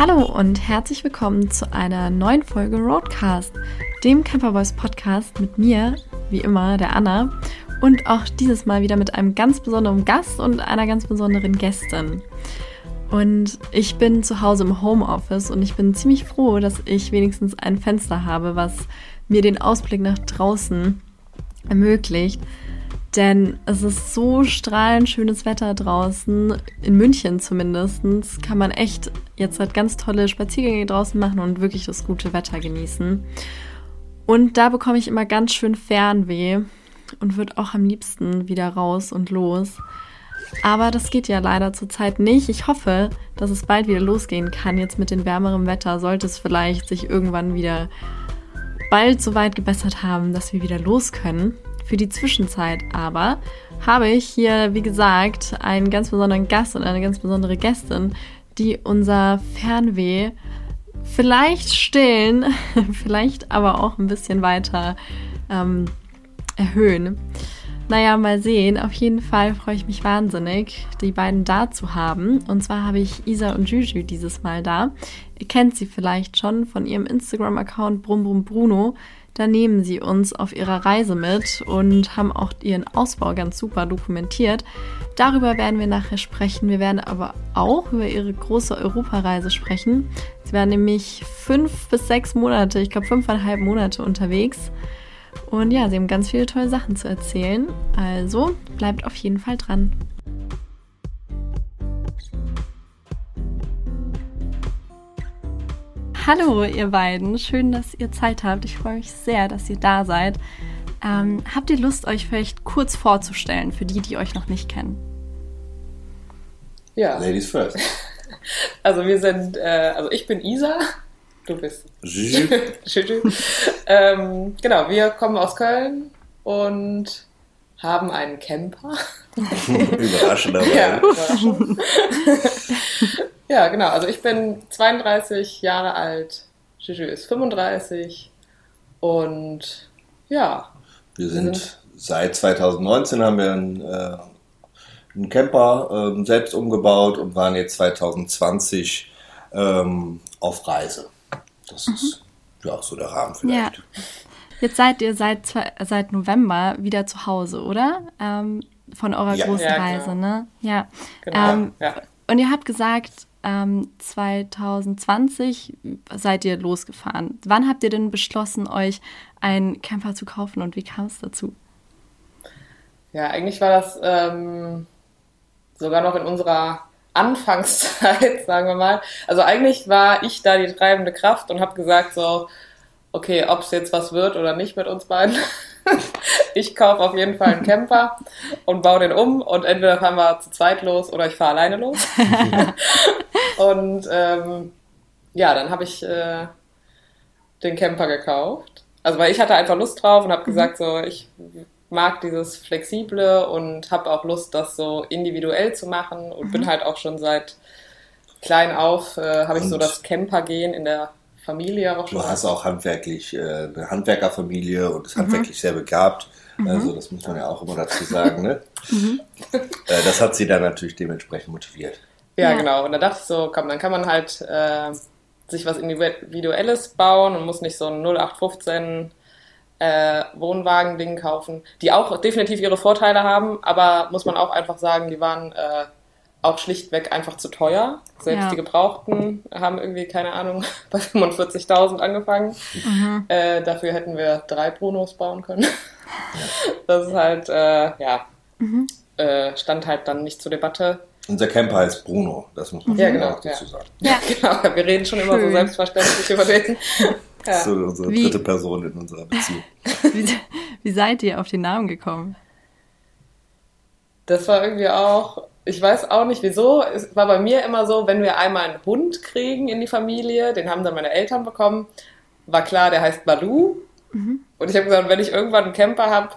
Hallo und herzlich willkommen zu einer neuen Folge Roadcast, dem Camperboys Podcast mit mir, wie immer, der Anna und auch dieses Mal wieder mit einem ganz besonderen Gast und einer ganz besonderen Gästin. Und ich bin zu Hause im Homeoffice und ich bin ziemlich froh, dass ich wenigstens ein Fenster habe, was mir den Ausblick nach draußen ermöglicht. Denn es ist so strahlend schönes Wetter draußen. In München zumindest kann man echt jetzt halt ganz tolle Spaziergänge draußen machen und wirklich das gute Wetter genießen. Und da bekomme ich immer ganz schön Fernweh und würde auch am liebsten wieder raus und los. Aber das geht ja leider zurzeit nicht. Ich hoffe, dass es bald wieder losgehen kann. Jetzt mit dem wärmeren Wetter sollte es vielleicht sich irgendwann wieder bald so weit gebessert haben, dass wir wieder los können. Für die Zwischenzeit aber habe ich hier, wie gesagt, einen ganz besonderen Gast und eine ganz besondere Gästin, die unser Fernweh vielleicht stillen, vielleicht aber auch ein bisschen weiter ähm, erhöhen. Naja, mal sehen. Auf jeden Fall freue ich mich wahnsinnig, die beiden da zu haben. Und zwar habe ich Isa und Juju dieses Mal da. Ihr kennt sie vielleicht schon von ihrem Instagram-Account Brumm Bruno. Da nehmen sie uns auf ihrer Reise mit und haben auch ihren Ausbau ganz super dokumentiert. Darüber werden wir nachher sprechen. Wir werden aber auch über ihre große Europareise sprechen. Sie waren nämlich fünf bis sechs Monate, ich glaube fünfeinhalb Monate unterwegs. Und ja, sie haben ganz viele tolle Sachen zu erzählen. Also bleibt auf jeden Fall dran. Hallo, ihr beiden. Schön, dass ihr Zeit habt. Ich freue mich sehr, dass ihr da seid. Ähm, habt ihr Lust, euch vielleicht kurz vorzustellen, für die, die euch noch nicht kennen? Ja. Ladies first. Also wir sind, äh, also ich bin Isa, du bist Juju. Ähm, genau, wir kommen aus Köln und haben einen Camper. Überraschenderweise. Ja, überraschend. Ja, genau. Also ich bin 32 Jahre alt, Juju ist 35 und ja. Wir sind, sind seit 2019 haben wir einen, äh, einen Camper äh, selbst umgebaut und waren jetzt 2020 ähm, auf Reise. Das mhm. ist ja so der Rahmen vielleicht. Ja. Jetzt seid ihr seit, seit November wieder zu Hause, oder? Ähm, von eurer ja. großen ja, Reise, genau. ne? Ja. Genau. Ähm, ja. Und ihr habt gesagt, ähm, 2020 seid ihr losgefahren. Wann habt ihr denn beschlossen, euch einen Camper zu kaufen und wie kam es dazu? Ja, eigentlich war das ähm, sogar noch in unserer Anfangszeit, sagen wir mal. Also eigentlich war ich da die treibende Kraft und habe gesagt so, okay, ob es jetzt was wird oder nicht mit uns beiden. ich kaufe auf jeden Fall einen Camper und baue den um und entweder fahren wir zu zweit los oder ich fahre alleine los. und ähm, ja, dann habe ich äh, den Camper gekauft. Also weil ich hatte einfach Lust drauf und habe mhm. gesagt, so ich mag dieses Flexible und habe auch Lust, das so individuell zu machen und mhm. bin halt auch schon seit klein auf, äh, habe ich so das Campergehen in der Familie auch schon. Du hast auch handwerklich äh, eine Handwerkerfamilie und ist mhm. handwerklich sehr begabt. Mhm. Also das muss man ja auch immer dazu sagen. Ne? mhm. äh, das hat sie dann natürlich dementsprechend motiviert. Ja, ja, genau. Und da dachte ich so, komm, dann kann man halt äh, sich was Individuelles bauen und muss nicht so ein 0815 äh, Wohnwagen-Ding kaufen, die auch definitiv ihre Vorteile haben, aber muss man auch einfach sagen, die waren äh, auch schlichtweg einfach zu teuer. Selbst ja. die Gebrauchten haben irgendwie, keine Ahnung, bei 45.000 angefangen. Mhm. Äh, dafür hätten wir drei Brunos bauen können. Das ist halt, äh, ja, mhm. äh, stand halt dann nicht zur Debatte. Unser Camper heißt Bruno, das muss man ja, genau, auch dazu ja. sagen. Ja, genau, wir reden schon immer Schön. so selbstverständlich über den. Das ist so unsere wie, dritte Person in unserer Beziehung. Wie, wie seid ihr auf den Namen gekommen? Das war irgendwie auch ich weiß auch nicht wieso. Es war bei mir immer so, wenn wir einmal einen Hund kriegen in die Familie, den haben dann meine Eltern bekommen, war klar, der heißt Balu. Mhm. Und ich habe gesagt, wenn ich irgendwann einen Camper habe,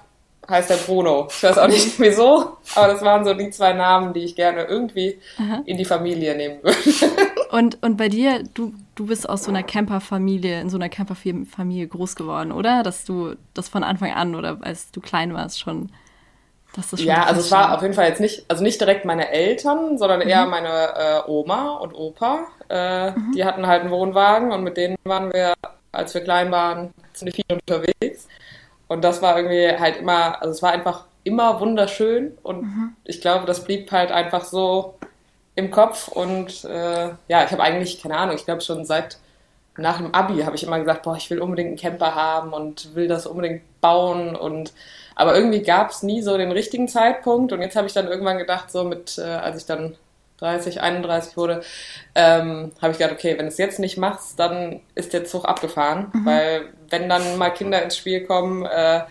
heißt er Bruno. Ich weiß auch nicht wieso, aber das waren so die zwei Namen, die ich gerne irgendwie Aha. in die Familie nehmen würde. Und, und bei dir, du, du bist aus so einer Camperfamilie, in so einer Camperfamilie groß geworden, oder? Dass du das von Anfang an oder als du klein warst schon Ja, also es war auf jeden Fall jetzt nicht, also nicht direkt meine Eltern, sondern Mhm. eher meine äh, Oma und Opa. Äh, Die hatten halt einen Wohnwagen und mit denen waren wir, als wir klein waren, ziemlich viel unterwegs. Und das war irgendwie halt immer, also es war einfach immer wunderschön und Mhm. ich glaube, das blieb halt einfach so im Kopf und äh, ja, ich habe eigentlich, keine Ahnung, ich glaube schon seit nach dem Abi habe ich immer gesagt, boah, ich will unbedingt einen Camper haben und will das unbedingt bauen und aber irgendwie gab es nie so den richtigen Zeitpunkt und jetzt habe ich dann irgendwann gedacht, so mit, äh, als ich dann 30, 31 wurde, ähm, habe ich gedacht, okay, wenn du es jetzt nicht machst, dann ist der Zug abgefahren, weil wenn dann mal Kinder ins Spiel kommen, äh,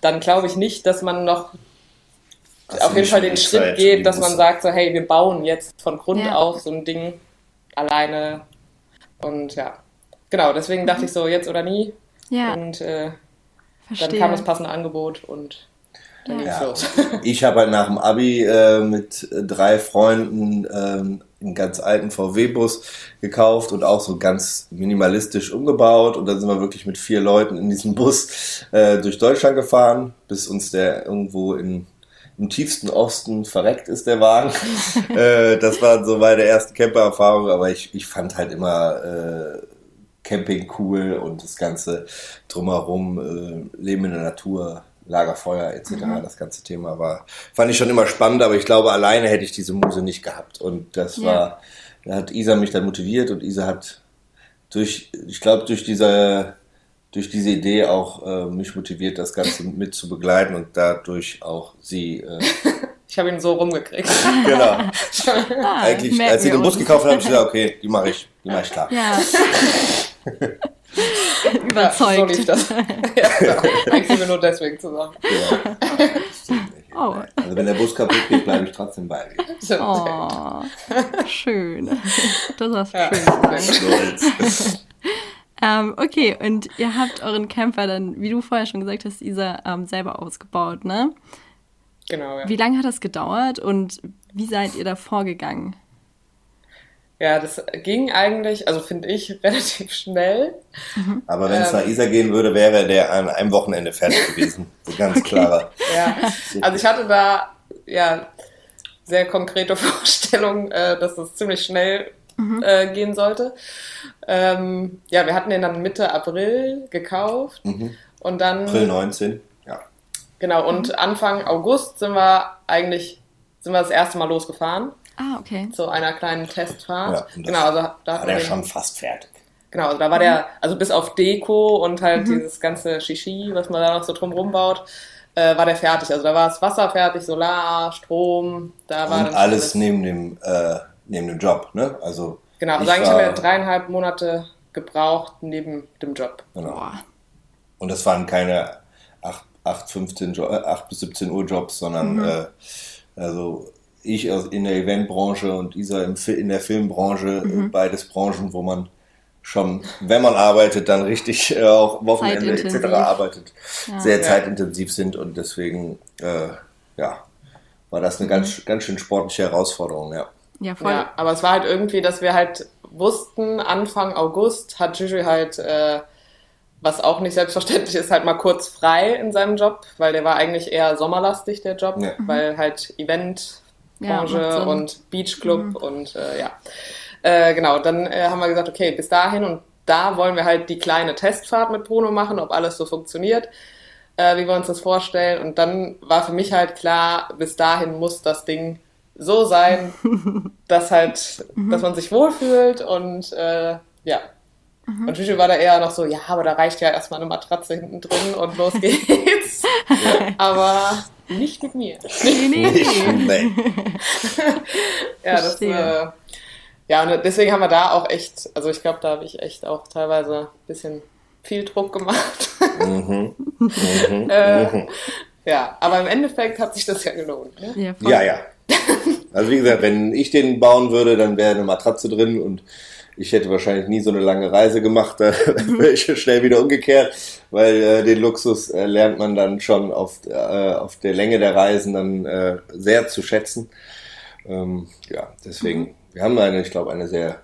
dann glaube ich nicht, dass man noch Hast auf jeden Fall den Schritt Zeit, geht, dass man sagt so, hey, wir bauen jetzt von Grund Ja. auf so ein Ding alleine und ja, genau, deswegen dachte ich so, jetzt oder nie Ja, und äh, dann kam das passende Angebot und dann Ja. ging's los. Ich habe halt nach dem Abi äh, mit äh, drei Freunden ähm, einen ganz alten VW-Bus gekauft und auch so ganz minimalistisch umgebaut. Und dann sind wir wirklich mit vier Leuten in diesem Bus äh, durch Deutschland gefahren, bis uns der irgendwo in, im tiefsten Osten verreckt ist, der Wagen. äh, das war so meine erste Camper-Erfahrung, aber ich, ich fand halt immer äh, Camping cool und das Ganze drumherum, äh, Leben in der Natur, Lagerfeuer etc. Das ganze Thema war, fand ich schon immer spannend, aber ich glaube, alleine hätte ich diese Muse nicht gehabt. Und das Ja. war, da hat Isa mich dann motiviert und Isa hat durch, ich glaube, durch diese, durch diese Idee auch äh, mich motiviert, das Ganze mit zu begleiten und dadurch auch sie, äh, Ich habe ihn so rumgekriegt. genau. Ah, Eigentlich, als sie den Bus gekauft hat, habe ich gesagt, okay, die mache ich, die mache ich klar. Ja. Ja, so Überzeugt. lief das. ja. Eigentlich sind wir nur deswegen zusammen. Ja. Stimmt nicht. Oh. Also wenn der Bus kaputt geht, bleibe ich trotzdem bei dir. Oh, schön. Das hast Ja. schön gesagt. Ähm, okay, und ihr habt euren Camper dann, wie du vorher schon gesagt hast, Isa, ähm, selber ausgebaut, ne? Genau, ja. Wie lange hat das gedauert und wie seid ihr da vorgegangen? Ja, das ging eigentlich, also finde ich, relativ schnell. Aber wenn es Ähm. nach Isar gehen würde, wäre der an einem Wochenende fertig gewesen. So ganz klarer. Ja, also ich hatte da ja sehr konkrete Vorstellungen, äh, dass das ziemlich schnell äh, gehen sollte. Ähm, ja, wir hatten den dann Mitte April gekauft Mhm. und dann April 19. Ja. genau und Anfang August sind wir eigentlich sind wir das erste Mal losgefahren Ah, okay. zu einer kleinen Testfahrt. Ja, genau, also da War der schon fast fertig. Genau, also da war der, also bis auf Deko und halt dieses ganze Shishi, was man da noch so drum rumbaut, äh, war der fertig. Also da war das Wasser fertig, Solar, Strom, da war Und dann alles neben dem, äh, neben dem Job, ne? Also. Genau, also ich eigentlich haben wir dreieinhalb Monate gebraucht neben dem Job. Genau. Boah. Und das waren keine 8, 8, 15 jo äh, 8 bis 17 Uhr Jobs, sondern Mhm. äh, also ich in der Eventbranche und Isa in der Filmbranche, Mhm. äh, beides Branchen, wo man schon, wenn man arbeitet, dann richtig äh, auch Wochenende etc. Arbeitet, Ja. sehr Ja. zeitintensiv sind und deswegen äh, ja, war das eine ganz, ganz schön sportliche Herausforderung, ja. Ja, voll. Ja, aber es war halt irgendwie, dass wir halt wussten, Anfang August hat Juju halt, äh, was auch nicht selbstverständlich ist, halt mal kurz frei in seinem Job, weil der war eigentlich eher sommerlastig, der Job, Ja. weil halt Eventbranche Ja, und Beachclub und äh, ja. Äh, genau, dann äh, haben wir gesagt, okay, bis dahin und da wollen wir halt die kleine Testfahrt mit Bruno machen, ob alles so funktioniert, äh, wie wir uns das vorstellen. Und dann war für mich halt klar, bis dahin muss das Ding so sein, dass halt, dass man sich wohlfühlt und äh, ja. Und Juju war da eher noch so, ja, aber da reicht ja erstmal eine Matratze hinten drin und los geht's. aber nicht mit mir. Nee, nee, nee. nee. Ja, das, äh, ja, und deswegen haben wir da auch echt, also ich glaube, da habe ich echt auch teilweise ein bisschen viel Druck gemacht. Mhm. Mhm. äh, ja, aber im Endeffekt hat sich das ja gelohnt. Ne? Ja. Ja, ja. Also wie gesagt, wenn ich den bauen würde, dann wäre eine Matratze drin und ich hätte wahrscheinlich nie so eine lange Reise gemacht. Da wäre ich schnell wieder umgekehrt, weil äh, den Luxus äh, lernt man dann schon auf, äh, auf der Länge der Reisen dann äh, sehr zu schätzen. Ähm, ja, deswegen, wir haben eine, ich glaube, eine sehr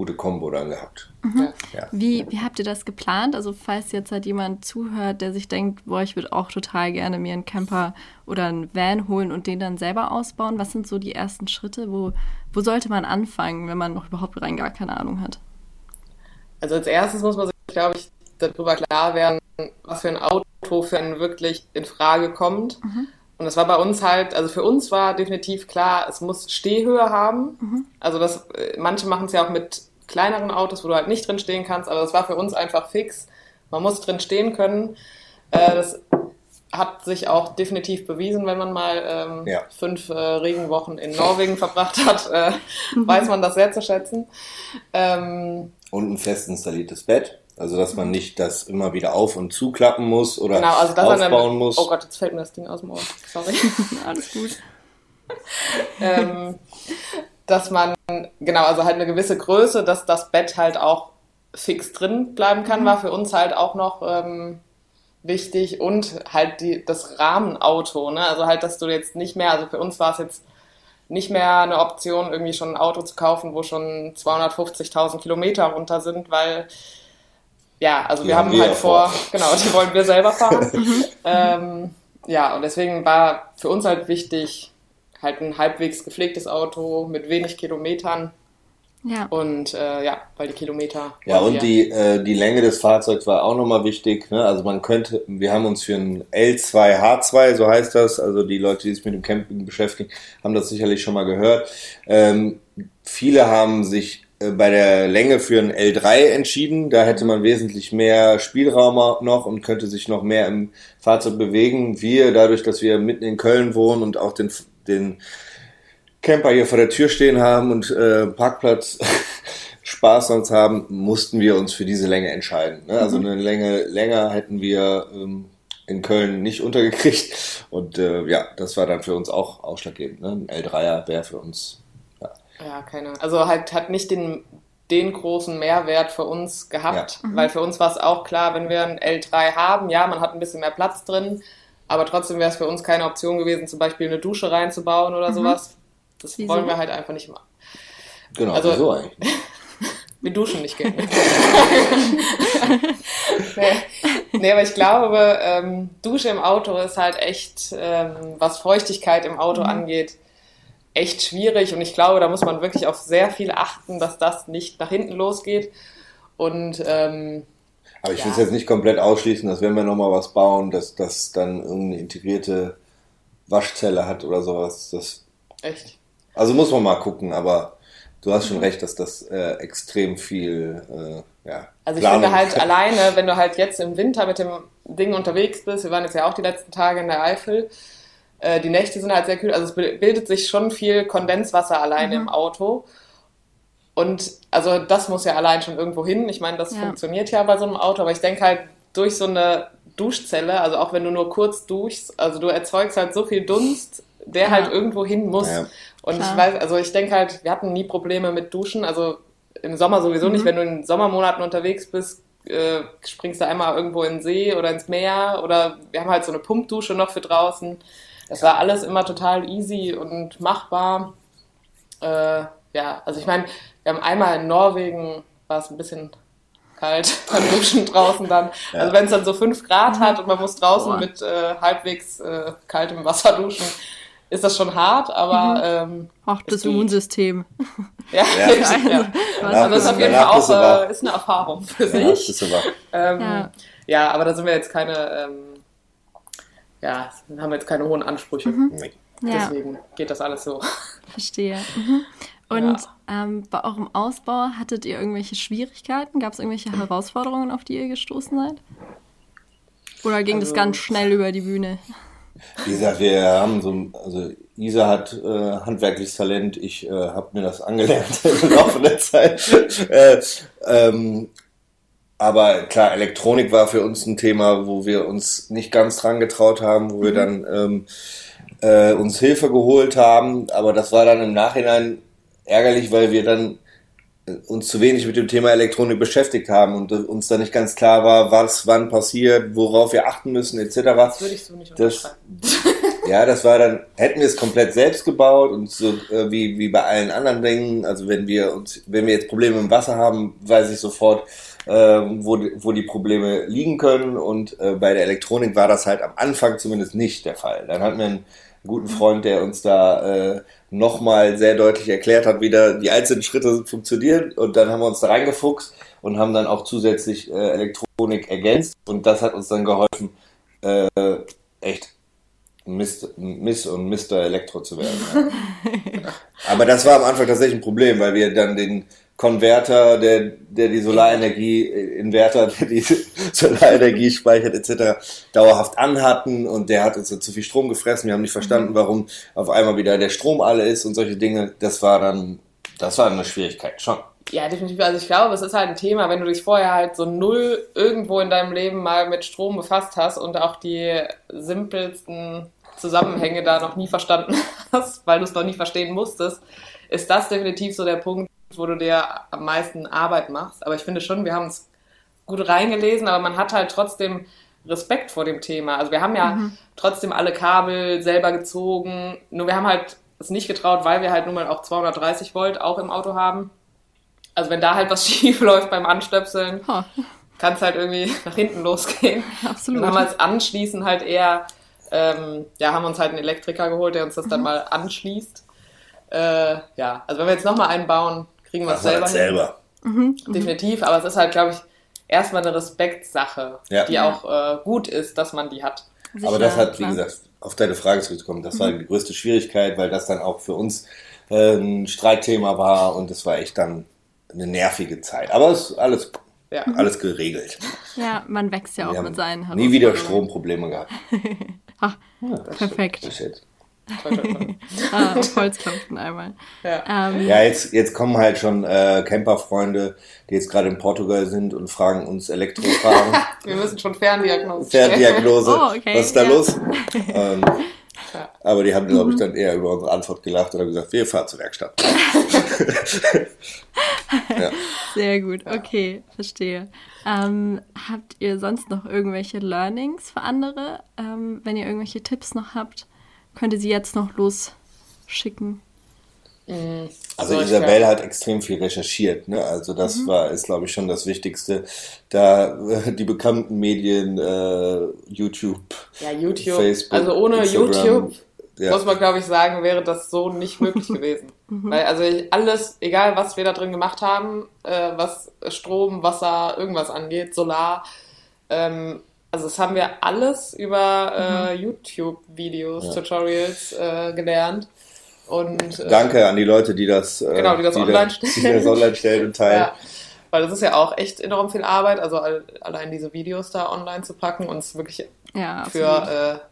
gute Kombo dann gehabt. Mhm. Ja. Wie, wie habt ihr das geplant? Also falls jetzt halt jemand zuhört, der sich denkt, boah, ich würde auch total gerne mir einen Camper oder einen Van holen und den dann selber ausbauen, was sind so die ersten Schritte? Wo, wo sollte man anfangen, wenn man noch überhaupt rein gar keine Ahnung hat? Also als erstes muss man sich, glaube ich, darüber klar werden, was für ein Auto für einen wirklich in Frage kommt. Mhm. Und das war bei uns halt, also für uns war definitiv klar, es muss Stehhöhe haben. Mhm. Also das, äh, manche machen es ja auch mit kleineren Autos, wo du halt nicht drin stehen kannst, aber das war für uns einfach fix. Man muss drin stehen können. Äh, das hat sich auch definitiv bewiesen, wenn man mal ähm, ja. fünf äh, Regenwochen in Norwegen verbracht hat, äh, weiß man das sehr zu schätzen. Ähm, Und ein fest installiertes Bett. Also dass man nicht das immer wieder auf und zuklappen muss oder genau, also aufbauen muss. Oh Gott, jetzt fällt mir das Ding aus dem Ohr. Sorry. Alles gut. ähm, dass man, genau, also halt eine gewisse Größe, dass das Bett halt auch fix drin bleiben kann, mhm. war für uns halt auch noch ähm, wichtig und halt die, das Rahmenauto, ne? Also halt, dass du jetzt nicht mehr, also für uns war es jetzt nicht mehr eine Option, irgendwie schon ein Auto zu kaufen, wo schon 250.000 Kilometer runter sind, weil ja, also wir haben, haben halt vor, vor, genau, die wollen wir selber fahren. Mhm. ähm, ja, und deswegen war für uns halt wichtig, halt ein halbwegs gepflegtes Auto mit wenig Kilometern. Ja. Und äh, ja, weil die Kilometer. Ja, und die, äh, die Länge des Fahrzeugs war auch nochmal wichtig. Ne? Also man könnte, wir haben uns für ein L2H2, so heißt das, also die Leute, die sich mit dem Camping beschäftigen, haben das sicherlich schon mal gehört. Ähm, viele haben sich äh, bei der Länge für ein L3 entschieden. Da hätte man wesentlich mehr Spielraum noch und könnte sich noch mehr im Fahrzeug bewegen. Wir, dadurch, dass wir mitten in Köln wohnen und auch den, den Camper hier vor der Tür stehen haben und äh, Parkplatz Spaß sonst haben, mussten wir uns für diese Länge entscheiden. Ne? Also mhm. eine Länge länger hätten wir ähm, in Köln nicht untergekriegt. Und äh, ja, das war dann für uns auch ausschlaggebend. Ne? Ein L3er wäre für uns ja, keine Also halt hat nicht den, den großen Mehrwert für uns gehabt, ja. mhm. weil für uns war es auch klar, wenn wir ein L3 haben, ja, man hat ein bisschen mehr Platz drin, aber trotzdem wäre es für uns keine Option gewesen, zum Beispiel eine Dusche reinzubauen oder mhm. sowas. Das wieso? wollen wir halt einfach nicht machen. Genau, also, wieso eigentlich? wir duschen nicht gerne. nee. nee, aber ich glaube, ähm, Dusche im Auto ist halt echt, ähm, was Feuchtigkeit im Auto mhm. angeht, echt schwierig und ich glaube, da muss man wirklich auf sehr viel achten, dass das nicht nach hinten losgeht. Und ähm, aber ich ja. will es jetzt nicht komplett ausschließen, dass wenn wir nochmal was bauen, dass das dann irgendeine integrierte Waschzelle hat oder sowas. Das, Echt? Also muss man mal gucken, aber du hast schon mhm. recht, dass das äh, extrem viel, äh, ja. Also ich Planung finde halt alleine, wenn du halt jetzt im Winter mit dem Ding unterwegs bist, wir waren jetzt ja auch die letzten Tage in der Eifel, äh, die Nächte sind halt sehr kühl, also es bildet sich schon viel Kondenswasser alleine mhm. im Auto. Und also das muss ja allein schon irgendwo hin. Ich meine, das ja. funktioniert ja bei so einem Auto, aber ich denke halt durch so eine Duschzelle, also auch wenn du nur kurz duschst, also du erzeugst halt so viel Dunst, der ja. halt irgendwo hin muss. Ja. Und Klar. ich weiß, also ich denke halt, wir hatten nie Probleme mit Duschen, also im Sommer sowieso mhm. nicht. Wenn du in Sommermonaten unterwegs bist, äh, springst du einmal irgendwo in den See oder ins Meer oder wir haben halt so eine Pumpdusche noch für draußen. Es war alles immer total easy und machbar. Äh, ja, also ich meine, wir haben einmal in Norwegen, war es ein bisschen kalt beim Duschen draußen dann. Ja. Also wenn es dann so fünf Grad hat und man muss draußen Boah. mit äh, halbwegs äh, kaltem Wasser duschen, ist das schon hart, aber mhm. ähm, Ach, das Immunsystem. Ja, ja. ja. Also das ist auf jeden Fall auch äh, ist eine Erfahrung für sich. Ähm, ja. ja, aber da sind wir jetzt keine ähm, ja, haben wir jetzt keine hohen Ansprüche. Mhm. Deswegen ja. geht das alles so. Verstehe. Mhm. Und ja. ähm, bei eurem Ausbau hattet ihr irgendwelche Schwierigkeiten? Gab es irgendwelche Herausforderungen, auf die ihr gestoßen seid? Oder ging also, das ganz schnell über die Bühne? Wie gesagt, wir haben so, also Isa hat äh, handwerkliches Talent, ich äh, habe mir das angelernt im Laufe der Zeit. Äh, ähm, aber klar, Elektronik war für uns ein Thema, wo wir uns nicht ganz dran getraut haben, wo wir mhm. dann ähm, äh, uns Hilfe geholt haben. Aber das war dann im Nachhinein ärgerlich, weil wir dann äh, uns zu wenig mit dem Thema Elektronik beschäftigt haben und uns da nicht ganz klar war, was wann passiert, worauf wir achten müssen, etc. Das würde ich so nicht unterschreiben. Ja, das war dann, hätten wir es komplett selbst gebaut und so äh, wie, wie bei allen anderen Dingen, also wenn wir uns, wenn wir jetzt Probleme im Wasser haben, weiß ich sofort, äh, wo, die- wo die Probleme liegen können und äh, bei der Elektronik war das halt am Anfang zumindest nicht der Fall. Dann hatten wir einen guten Freund, der uns da äh, nochmal sehr deutlich erklärt hat, wie da die einzelnen Schritte funktionieren und dann haben wir uns da reingefuchst und haben dann auch zusätzlich äh, Elektronik ergänzt und das hat uns dann geholfen, äh, echt Mist, Miss und Mr. Elektro zu werden. Ja. Aber das war am Anfang tatsächlich ein Problem, weil wir dann den Konverter, der, der die Solarenergie, äh, Inverter, der die Solarenergie speichert etc., dauerhaft anhatten und der hat uns zu viel Strom gefressen. Wir haben nicht verstanden, warum auf einmal wieder der Strom alle ist und solche Dinge. Das war dann, das war eine Schwierigkeit schon. Ja, definitiv. Also ich glaube, es ist halt ein Thema, wenn du dich vorher halt so null irgendwo in deinem Leben mal mit Strom befasst hast und auch die simpelsten Zusammenhänge da noch nie verstanden hast, weil du es noch nie verstehen musstest, ist das definitiv so der Punkt, wo du dir am meisten Arbeit machst. Aber ich finde schon, wir haben es gut reingelesen, aber man hat halt trotzdem Respekt vor dem Thema. Also wir haben ja trotzdem alle Kabel selber gezogen, nur wir haben halt es nicht getraut, weil wir halt nun mal auch 230 Volt auch im Auto haben. Also wenn da halt was schief läuft beim Anstöpseln, Ha, kann es halt irgendwie nach hinten losgehen. absolut. Dann haben wir es anschließend halt eher, ähm, ja, haben uns halt einen Elektriker geholt, der uns das dann mal anschließt. Äh, ja, also wenn wir jetzt nochmal einen bauen, kriegen wir es selber, halt selber. Definitiv, aber es ist halt, glaube ich, erstmal eine Respektsache, Ja. die auch äh, gut ist, dass man die hat. Sicher, Aber das hat, wie klar. gesagt, auf deine Frage zurückzukommen, das war die größte Schwierigkeit, weil das dann auch für uns äh, ein Streitthema war und es war echt dann eine nervige Zeit. Aber es ist alles, Ja. alles geregelt. Ja, man wächst ja auch mit seinen nie wieder. Stromprobleme gehabt. Ah, Ja, perfekt. das Ah, Holzklopfen einmal. ja. Ähm, Ja, jetzt, jetzt kommen halt schon äh, Camperfreunde, die jetzt gerade in Portugal sind und fragen uns Elektrofragen, Wir müssen schon Ferndiagnose. Ferndiagnose, Oh, okay, was ist da ja. los? Ähm, Ja. aber die haben, glaube ich, dann eher über unsere Antwort gelacht oder gesagt, wir fahren zur Werkstatt. ja. Sehr gut, okay, verstehe. Ähm, habt ihr sonst noch irgendwelche Learnings für andere? Ähm, wenn ihr irgendwelche Tipps noch habt, könnt ihr sie jetzt noch losschicken. Also So, ich Isabel glaub- hat extrem viel recherchiert, ne? Also das Mhm. war, ist glaube ich schon das Wichtigste. Da äh, die bekannten Medien, äh, YouTube, Ja, YouTube. Facebook, also ohne Instagram, YouTube ja. muss man, glaube ich, sagen, wäre das so nicht möglich gewesen. Weil also alles, egal was wir da drin gemacht haben, äh, was Strom, Wasser, irgendwas angeht, Solar, ähm, also das haben wir alles über äh, YouTube-Videos, Ja. Tutorials äh, gelernt. Und, äh, Danke an die Leute, die das, äh, Genau, die das online Die stellen. das online stellen und teilen. Ja, weil das ist ja auch echt enorm viel Arbeit, also all, allein diese Videos da online zu packen und es wirklich Ja, für äh,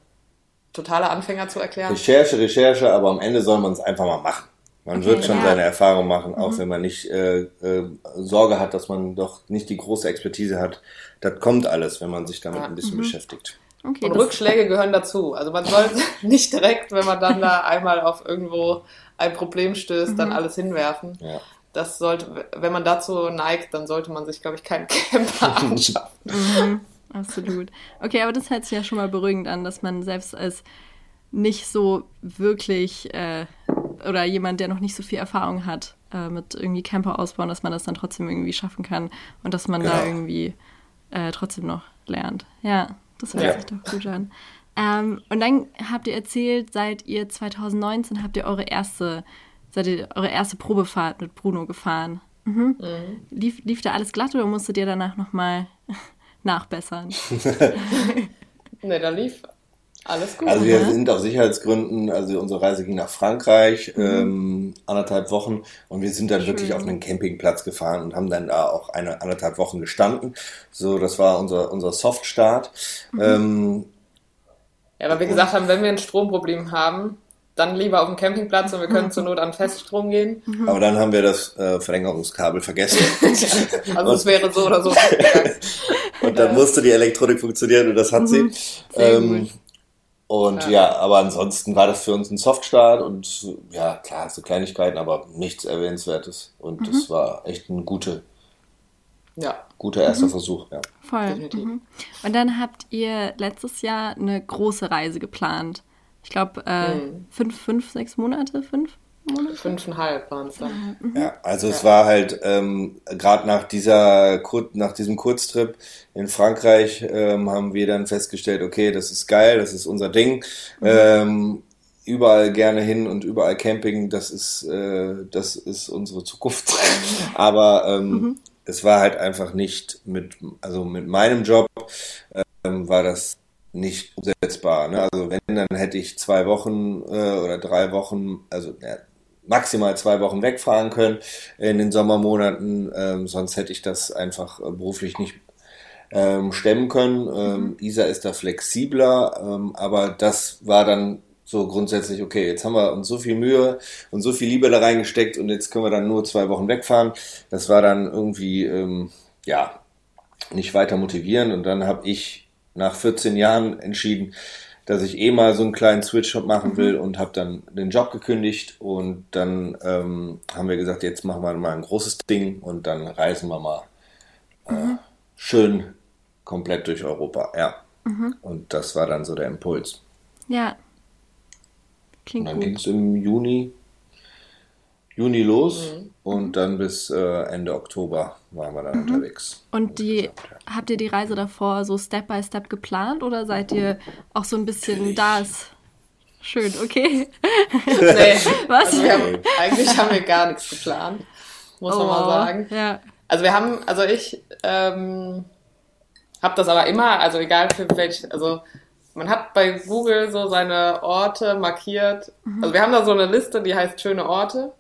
totale Anfänger zu erklären. Recherche, Recherche, aber am Ende soll man es einfach mal machen. Man Okay, wird schon ja. seine Erfahrung machen, auch wenn man nicht äh, äh, Sorge hat, dass man doch nicht die große Expertise hat. Das kommt alles, wenn man sich damit Ja. ein bisschen beschäftigt. okay, Und Rückschläge gehören dazu. Also man soll nicht direkt, wenn man dann da einmal auf irgendwo ein Problem stößt, Mhm. dann alles hinwerfen. Ja. Das sollte, wenn man dazu neigt, dann sollte man sich, glaube ich, keinen Camper anschaffen. Mhm, absolut. Okay, aber das hört sich ja schon mal beruhigend an, dass man selbst als nicht so wirklich äh, oder jemand, der noch nicht so viel Erfahrung hat äh, mit irgendwie Camper ausbauen, dass man das dann trotzdem irgendwie schaffen kann und dass man da Genau. irgendwie äh, trotzdem noch lernt. Ja, das hört Ja. sich doch gut an. Ähm, und dann habt ihr erzählt, seit ihr 2019 habt ihr eure erste, seid ihr eure erste Probefahrt mit Bruno gefahren. Mhm. Lief, lief da alles glatt oder musstet ihr danach nochmal nachbessern? Ne, da lief alles gut. Also wir Aha. sind aus Sicherheitsgründen, also unsere Reise ging nach Frankreich, ähm, anderthalb Wochen und wir sind dann wirklich auf einen Campingplatz gefahren und haben dann da auch eine anderthalb Wochen gestanden. So, das war unser, unser Softstart. Ähm, ja, weil wir gesagt haben, wenn wir ein Stromproblem haben, dann lieber auf dem Campingplatz und wir können zur Not an Feststrom gehen. Aber dann haben wir das äh, Verlängerungskabel vergessen. Also es wäre so oder so. Und dann musste die Elektronik funktionieren und das hat sie. Sehr Ähm, gut. Und Ja. ja. aber ansonsten war das für uns ein Softstart und ja, klar, so Kleinigkeiten, aber nichts Erwähnenswertes. Und das war echt ein gute, Ja, guter erster Versuch. Ja. Voll. Mhm. Und dann habt ihr letztes Jahr eine große Reise geplant. Ich glaube, äh, mhm. fünf, fünf, sechs Monate, fünf Monate? Fünfeinhalb waren es dann. Mhm. Ja, also ja. es war halt ähm, gerade nach dieser nach diesem Kurztrip in Frankreich ähm, haben wir dann festgestellt, okay, das ist geil, das ist unser Ding. Mhm. Ähm, überall gerne hin und überall Camping, das ist, äh, das ist unsere Zukunft. Aber ähm, mhm. es war halt einfach nicht mit, also mit meinem Job ähm, war das nicht umsetzbar. Ne? Also wenn, dann hätte ich zwei Wochen äh, oder drei Wochen, also ja, maximal zwei Wochen wegfahren können in den Sommermonaten, ähm, sonst hätte ich das einfach äh, beruflich nicht ähm, stemmen können. Ähm, mhm. Isa ist da flexibler, ähm, aber das war dann so grundsätzlich, okay, jetzt haben wir uns so viel Mühe und so viel Liebe da reingesteckt und jetzt können wir dann nur zwei Wochen wegfahren. Das war dann irgendwie, ähm, ja, nicht weiter motivieren und dann habe ich nach 14 Jahren entschieden, dass ich eh mal so einen kleinen Switch machen will mhm. und habe dann den Job gekündigt und dann ähm, haben wir gesagt, jetzt machen wir mal ein großes Ding und dann reisen wir mal äh, mhm. schön komplett durch Europa, ja. Mhm. Und das war dann so der Impuls. Ja, Klingt und dann ging es im Juni, Juni los mhm. Und dann bis äh, Ende Oktober waren wir dann mhm. unterwegs. Und die habt ihr die Reise davor so Step by Step geplant oder seid ihr auch so ein bisschen Natürlich. da ist? Schön, okay. nee, was? Also haben, eigentlich haben wir gar nichts geplant, muss oh, man mal oh, sagen. Ja. Also wir haben, also ich ähm, habe das aber immer, also egal für welche, also man hat bei Google so seine Orte markiert. Mhm. Also wir haben da so eine Liste, die heißt schöne Orte.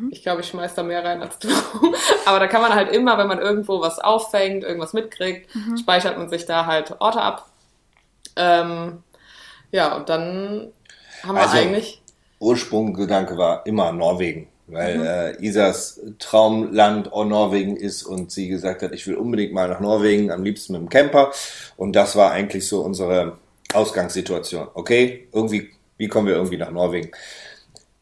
Mhm. Ich glaube, ich schmeiß da mehr rein als du. Aber da kann man halt immer, wenn man irgendwo was auffängt, irgendwas mitkriegt, mhm. speichert man sich da halt Orte ab. Ähm, ja, und dann haben wir also, eigentlich. Ursprungsgedanke war immer Norwegen weil mhm. äh, Isas Traumland Norwegen ist und sie gesagt hat, ich will unbedingt mal nach Norwegen, am liebsten mit dem Camper. Und das war eigentlich so unsere Ausgangssituation. Okay, irgendwie, wie kommen wir irgendwie nach Norwegen?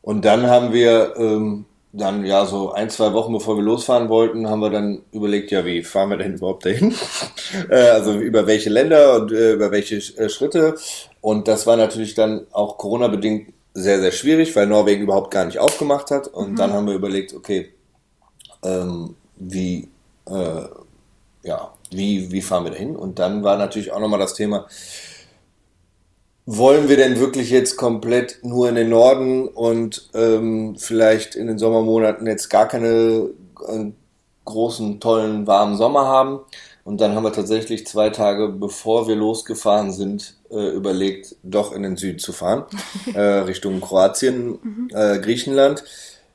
Und dann haben wir ähm, dann ja so ein, zwei Wochen bevor wir losfahren wollten, haben wir dann überlegt, ja, wie fahren wir denn überhaupt dahin? äh, also über welche Länder und äh, über welche äh, Schritte. Und das war natürlich dann auch Corona-bedingt sehr, sehr schwierig, weil Norwegen überhaupt gar nicht aufgemacht hat. Und mhm. dann haben wir überlegt, okay, ähm, wie, äh, ja, wie, wie fahren wir dahin? Und dann war natürlich auch nochmal das Thema, wollen wir denn wirklich jetzt komplett nur in den Norden und ähm, vielleicht in den Sommermonaten jetzt gar keine äh, großen, tollen, warmen Sommer haben? Und dann haben wir tatsächlich zwei Tage, bevor wir losgefahren sind, äh, überlegt, doch in den Süden zu fahren, äh, Richtung Kroatien, mhm. äh, Griechenland.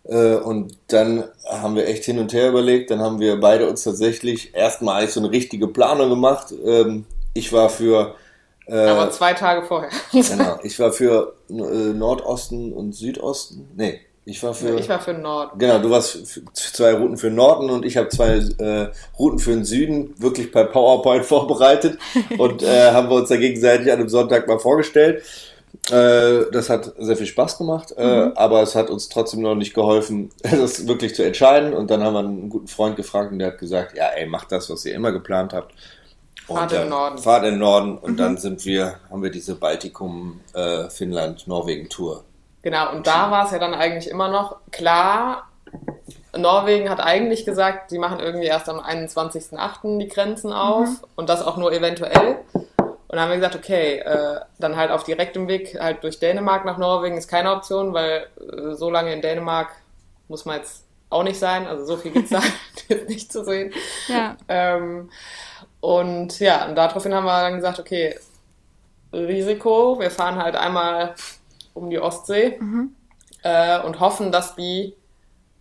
Äh, und dann haben wir echt hin und her überlegt. Dann haben wir beide uns tatsächlich erstmal so eine richtige Planung gemacht. Ähm, ich war für äh, Aber zwei Tage vorher. genau. Ich war für äh, Nordosten und Südosten. Nee, ich war für. Ich war für Norden. Genau, du warst für zwei Routen für Norden und ich habe zwei äh, Routen für den Süden wirklich per PowerPoint vorbereitet und äh, haben wir uns da gegenseitig an einem Sonntag mal vorgestellt. Äh, das hat sehr viel Spaß gemacht, äh, mhm. aber es hat uns trotzdem noch nicht geholfen, das wirklich zu entscheiden. Und dann haben wir einen guten Freund gefragt und der hat gesagt, ja, ey, macht das, was ihr immer geplant habt. Fahrt in den Norden. Fahrt den Norden und mhm. dann sind wir, haben wir diese Baltikum, äh, Finnland, Norwegen Tour. Genau, und da war es ja dann eigentlich immer noch klar, Norwegen hat eigentlich gesagt, sie machen irgendwie erst am 21.08. die Grenzen auf mhm. und das auch nur eventuell. Und dann haben wir gesagt, okay, äh, dann halt auf direktem Weg halt durch Dänemark nach Norwegen ist keine Option, weil äh, so lange in Dänemark muss man jetzt auch nicht sein. Also so viel gibt es da nicht zu sehen. Ja. Ähm, und ja, und daraufhin haben wir dann gesagt, okay, Risiko, wir fahren halt einmal um die Ostsee mhm. äh, und hoffen, dass die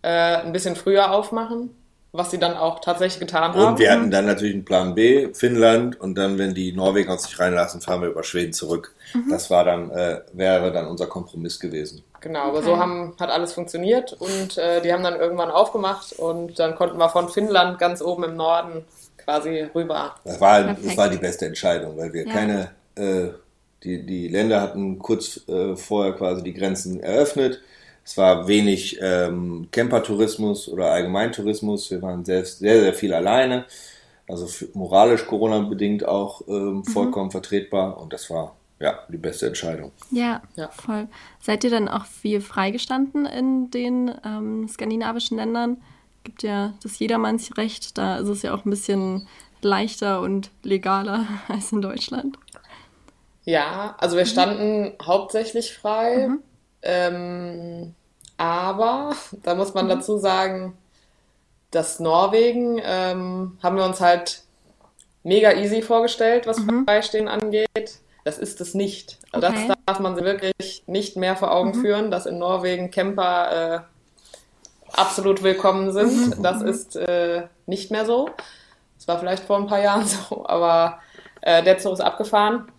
äh, ein bisschen früher aufmachen, was sie dann auch tatsächlich getan und haben. Und wir hatten dann natürlich einen Plan B, Finnland, und dann, wenn die Norweger uns nicht reinlassen, fahren wir über Schweden zurück. Mhm. Das war dann, äh, wäre dann unser Kompromiss gewesen. Genau, aber okay. so haben, hat alles funktioniert und äh, die haben dann irgendwann aufgemacht und dann konnten wir von Finnland ganz oben im Norden quasi rüber. Das war, das war die beste Entscheidung, weil wir ja. keine, äh, die, die Länder hatten kurz äh, vorher quasi die Grenzen eröffnet. Es war wenig ähm, Campertourismus oder Allgemeintourismus. Wir waren selbst sehr, sehr viel alleine. Also moralisch Corona-bedingt auch ähm, mhm. vollkommen mhm. vertretbar. Und das war ja, die beste Entscheidung. Ja, Ja. voll. Seid ihr dann auch viel freigestanden in den ähm, skandinavischen Ländern? Gibt ja das Jedermannsrecht, da ist es ja auch ein bisschen leichter und legaler als in Deutschland. Ja, also wir standen hauptsächlich frei. Ähm, aber da muss man dazu sagen, dass Norwegen ähm, haben wir uns halt mega easy vorgestellt, was Freistehen angeht. Das ist es nicht. Also Okay. Das darf man sich wirklich nicht mehr vor Augen führen, dass in Norwegen Camper äh, absolut willkommen sind. Das ist äh, nicht mehr so. Das war vielleicht vor ein paar Jahren so, aber äh, der Zug ist abgefahren.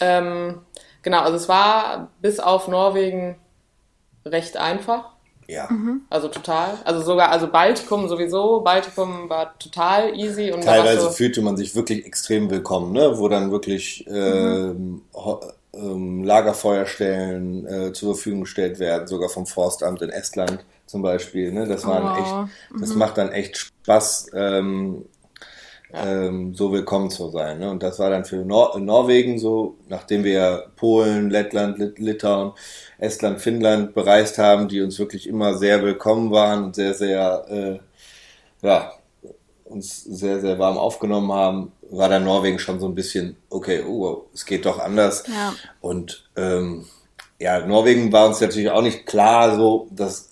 Ähm, genau, also es war bis auf Norwegen recht einfach. Ja. Also total. Also sogar, also Baltikum sowieso. Baltikum war total easy. Und Teilweise du- fühlte man sich wirklich extrem willkommen, ne? wo dann wirklich ähm, ho- ähm, Lagerfeuerstellen äh, zur Verfügung gestellt werden, sogar vom Forstamt in Estland zum Beispiel. Ne? Das, waren Wow. echt, das macht dann echt Spaß, ähm, ähm, so willkommen zu sein. Ne? Und das war dann für Nor Norwegen so, nachdem wir Polen, Lettland, Lit Litauen, Estland, Finnland bereist haben, die uns wirklich immer sehr willkommen waren und sehr, sehr, äh, ja, uns sehr, sehr warm aufgenommen haben, war dann Norwegen schon so ein bisschen, okay, oh, es geht doch anders. Ja. Und ähm, ja, Norwegen war uns natürlich auch nicht klar, so dass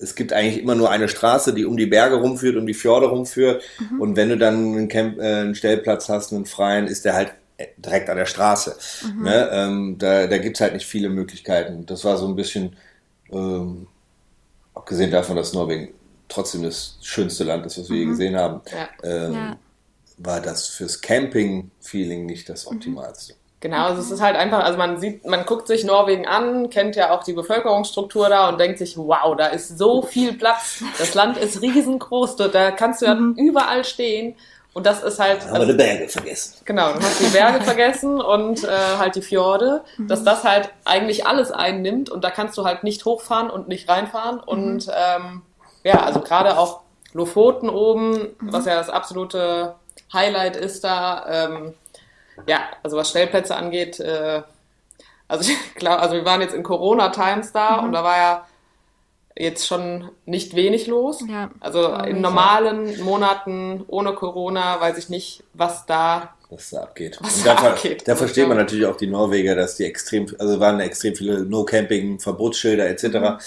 es gibt eigentlich immer nur eine Straße, die um die Berge rumführt, um die Fjorde rumführt. Und wenn du dann einen, Camp, äh, einen Stellplatz hast, einen freien, ist der halt direkt an der Straße. Ne? Ähm, da da gibt's halt nicht viele Möglichkeiten. Das war so ein bisschen, ähm, abgesehen davon, dass Norwegen trotzdem das schönste Land ist, was wir je gesehen haben, Ja. ähm, Ja. war das fürs Camping-Feeling nicht das Optimalste. Genau, also es ist halt einfach, also man sieht, man guckt sich Norwegen an, kennt ja auch die Bevölkerungsstruktur da und denkt sich, wow, da ist so viel Platz. Das Land ist riesengroß, da- da kannst du ja überall stehen. Und das ist halt, Aber die Berge vergessen. Genau, du hast die Berge vergessen und äh, halt die Fjorde, dass das halt eigentlich alles einnimmt und da kannst du halt nicht hochfahren und nicht reinfahren. Und ähm, ja, also gerade auch Lofoten oben, was ja das absolute Highlight ist da, ähm, ja, also was Stellplätze angeht, äh, also ich glaube, also wir waren jetzt in Corona-Times da und da war ja jetzt schon nicht wenig los. Ja, also in ja. normalen Monaten ohne Corona weiß ich nicht, was da was da abgeht. Was da, abgeht. da versteht man Ja. natürlich auch die Norweger, dass die extrem, also waren extrem viele No-Camping-Verbotsschilder etc.,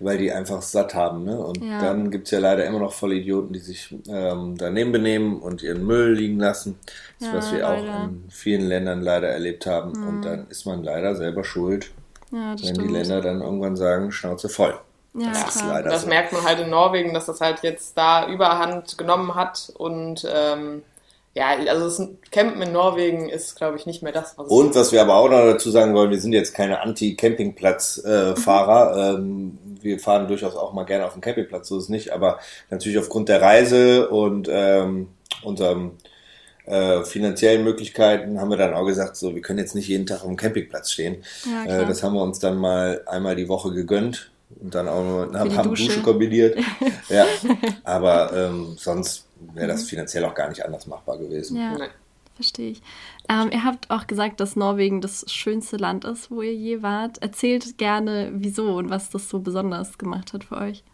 weil die einfach satt haben. Ne? Und Ja. dann gibt's ja leider immer noch Vollidioten, die sich ähm, daneben benehmen und ihren Müll liegen lassen, das, Ja, was wir leider. auch in vielen Ländern leider erlebt haben. Und dann ist man leider selber schuld, Ja, wenn stimmt. die Länder dann irgendwann sagen, Schnauze voll. ja, das ist leider Das so. merkt man halt in Norwegen, dass das halt jetzt da Überhand genommen hat und ähm, ja, also das Campen in Norwegen ist, glaube ich, nicht mehr das, was Und was wir aber auch noch dazu sagen wollen, wir sind jetzt keine Anti-Campingplatz-Fahrer. Ähm, wir fahren durchaus auch mal gerne auf dem Campingplatz, so ist es nicht. Aber natürlich aufgrund der Reise und ähm, unserem äh, finanziellen Möglichkeiten haben wir dann auch gesagt, so wir können jetzt nicht jeden Tag auf dem Campingplatz stehen. Ja, äh, das haben wir uns dann mal einmal die Woche gegönnt und dann auch nur haben, haben Dusche. Dusche kombiniert. ja, aber ähm, sonst wäre Mhm. das finanziell auch gar nicht anders machbar gewesen. Ja, Nein. verstehe ich. Ähm, ihr habt auch gesagt, dass Norwegen das schönste Land ist, wo ihr je wart. Erzählt gerne, wieso und was das so besonders gemacht hat für euch.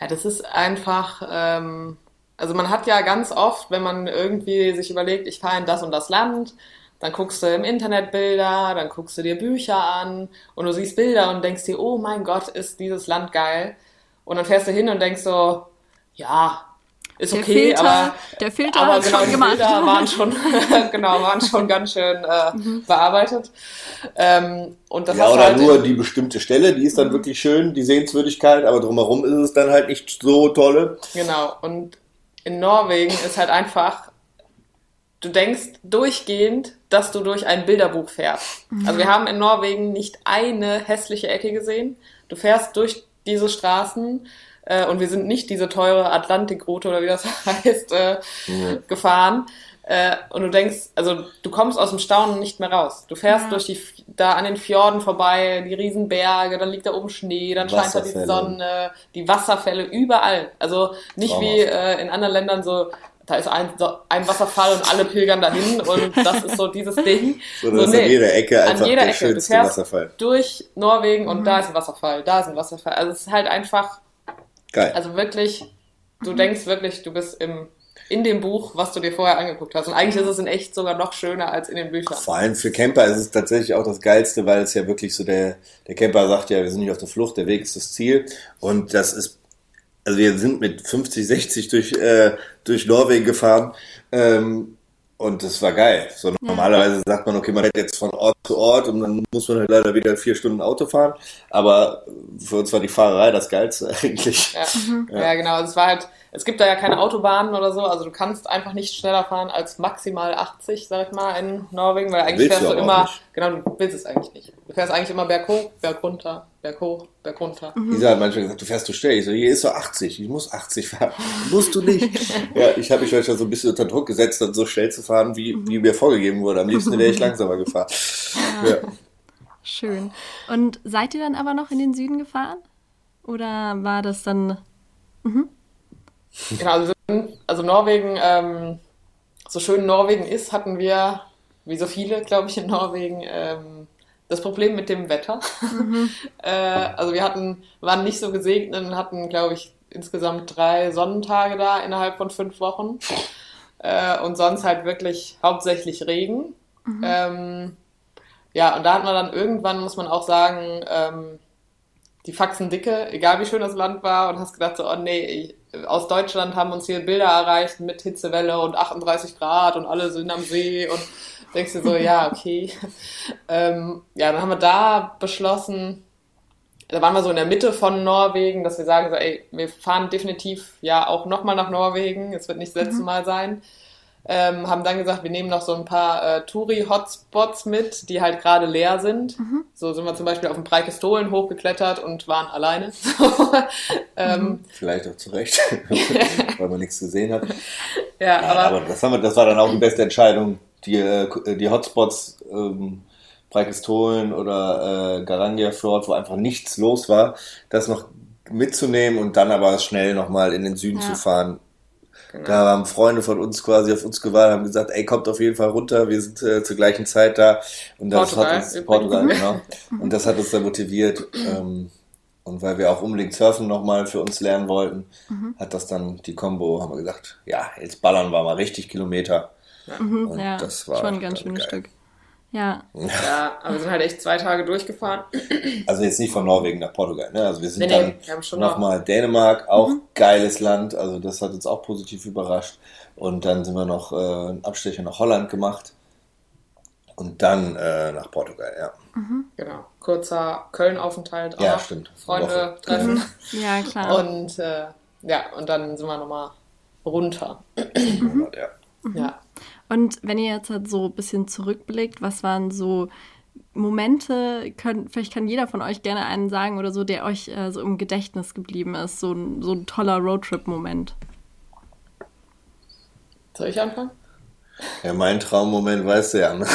Ja, das ist einfach, ähm, also man hat ja ganz oft, wenn man irgendwie sich überlegt, ich fahre in das und das Land, dann guckst du im Internet Bilder, dann guckst du dir Bücher an und du siehst Bilder und denkst dir, oh mein Gott, ist dieses Land geil. Und dann fährst du hin und denkst so, ja, ist Der okay, Filter- aber der Filter aber genau, schon die gemacht. Bilder waren schon, genau, waren schon ganz schön äh, bearbeitet. Ähm, und das Ja, oder halt nur in- die bestimmte Stelle, die ist dann wirklich schön, die Sehenswürdigkeit, aber drumherum ist es dann halt nicht so tolle. Genau. Und in Norwegen ist halt einfach, du denkst durchgehend, dass du durch ein Bilderbuch fährst. Also wir haben in Norwegen nicht eine hässliche Ecke gesehen. Du fährst durch diese Straßen äh, und wir sind nicht diese teure Atlantikroute oder wie das heißt äh, gefahren. Äh, und du denkst, also du kommst aus dem Staunen nicht mehr raus. Du fährst Ja. durch die, da an den Fjorden vorbei, die Riesenberge, dann liegt da oben Schnee, dann scheint da die Wasserfälle. Sonne, die Wasserfälle überall. Also nicht wie Traumhaft. äh, in anderen Ländern so da ist ein, so ein Wasserfall und alle pilgern dahin und das ist so dieses Ding. So, das ist an jeder Ecke einfach an jeder der Ecke. Du schönste fährst Wasserfall. durch Norwegen und da ist ein Wasserfall, da ist ein Wasserfall. Also es ist halt einfach, Geil. also wirklich, du denkst wirklich, du bist im, in dem Buch, was du dir vorher angeguckt hast. Und eigentlich ist es in echt sogar noch schöner als in den Büchern. Vor allem für Camper ist es tatsächlich auch das Geilste, weil es ja wirklich so der, der Camper sagt ja, wir sind nicht auf der Flucht, der Weg ist das Ziel. Und das ist, also wir sind mit 50, 60 durch, äh, durch Norwegen gefahren. Ähm, und das war geil. So normalerweise sagt man, okay, man fährt jetzt von Ort zu Ort und dann muss man halt leider wieder vier Stunden Auto fahren. Aber für uns war die Fahrerei das Geilste eigentlich. Ja, ja. genau. Also es war halt, es gibt da ja keine Autobahnen oder so, also du kannst einfach nicht schneller fahren als maximal 80, sag ich mal, in Norwegen, weil eigentlich Willst du fährst du auch immer, nicht. genau, du willst es eigentlich nicht. Du fährst eigentlich immer berghoch, bergunter, berghoch, bergunter. Isa hat manchmal gesagt, du fährst zu schnell. Ich so, hier ist so 80, ich muss 80 fahren. Musst du nicht. ja, ich habe mich schon so ein bisschen unter Druck gesetzt, dann so schnell zu fahren, wie, wie mir vorgegeben wurde. Am liebsten wäre ich langsamer gefahren. Ja. Schön. Und seid ihr dann aber noch in den Süden gefahren? Oder war das dann. Genau, also, also Norwegen, ähm, so schön Norwegen ist, hatten wir, wie so viele, glaube ich, in Norwegen, ähm, das Problem mit dem Wetter. äh, also wir hatten, waren nicht so gesegnet und hatten, glaube ich, insgesamt drei Sonnentage da innerhalb von fünf Wochen. Äh, und sonst halt wirklich hauptsächlich Regen. Ähm, ja, und da hat man dann irgendwann, muss man auch sagen, ähm, die Faxen dicke, egal wie schön das Land war, und hast gedacht so, oh nee, ich, aus Deutschland haben uns hier Bilder erreicht mit Hitzewelle und 38 Grad und alle sind am See und denkst dir so, ja, okay. ähm, ja, dann haben wir da beschlossen, da waren wir so in der Mitte von Norwegen, dass wir sagen so, ey, wir fahren definitiv ja auch nochmal nach Norwegen, es wird nicht das letzte Mal sein. Ähm, haben dann gesagt, wir nehmen noch so ein paar äh, Touri-Hotspots mit, die halt gerade leer sind. So sind wir zum Beispiel auf den Breikistolen hochgeklettert und waren alleine. ähm, Vielleicht auch zu Recht, weil man nichts gesehen hat. ja, Ja, aber, aber das, haben wir, das war dann auch die beste Entscheidung. Die, äh, die Hotspots, ähm, Breikistolen oder äh, Garangia Fjord, wo einfach nichts los war, das noch mitzunehmen und dann aber schnell nochmal in den Süden Ja. zu fahren. Genau. Da haben Freunde von uns quasi auf uns gewartet, haben gesagt, ey, kommt auf jeden Fall runter, wir sind äh, zur gleichen Zeit da. Und das Portugal hat uns, übrigens. Portugal, genau. Und das hat uns dann motiviert. Ähm, und weil wir auch unbedingt Surfen nochmal für uns lernen wollten, hat das dann die Combo, haben wir gesagt, ja, jetzt ballern wir mal richtig Kilometer. Und Mhm, ja, das war schon ein ganz schönes geil. Stück. Ja. ja, aber wir sind halt echt zwei Tage durchgefahren. Also jetzt nicht von Norwegen nach Portugal, ne? Also wir sind Nee, nee, dann wir haben schon noch- nochmal Dänemark, auch geiles Land, also das hat uns auch positiv überrascht. Und dann sind wir noch äh, einen Abstecher nach Holland gemacht und dann äh, nach Portugal, ja. Genau. Kurzer Köln-Aufenthalt. auch Ja, stimmt. Freunde Woche. treffen. Ja, klar. Und äh, ja, und dann sind wir nochmal runter. ja. Ja. Und wenn ihr jetzt halt so ein bisschen zurückblickt, was waren so Momente, könnt, vielleicht kann jeder von euch gerne einen sagen oder so, der euch äh, so im Gedächtnis geblieben ist, so ein, so ein toller Roadtrip-Moment. Soll ich anfangen? Ja, mein Traummoment weißt du ja, ne?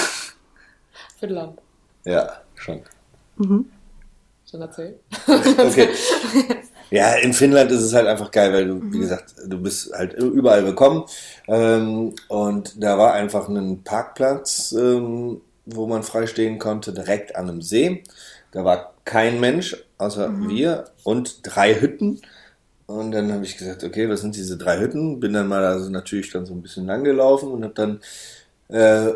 Finnland. Ja, schon. Schon erzählt? Okay. Ja, in Finnland ist es halt einfach geil, weil du, wie gesagt, du bist halt überall willkommen. Ähm, und da war einfach ein Parkplatz, ähm, wo man frei stehen konnte, direkt an einem See. Da war kein Mensch, außer wir und drei Hütten. Und dann habe ich gesagt, okay, was sind diese drei Hütten? Bin dann mal also natürlich dann so ein bisschen lang gelaufen und habe dann äh,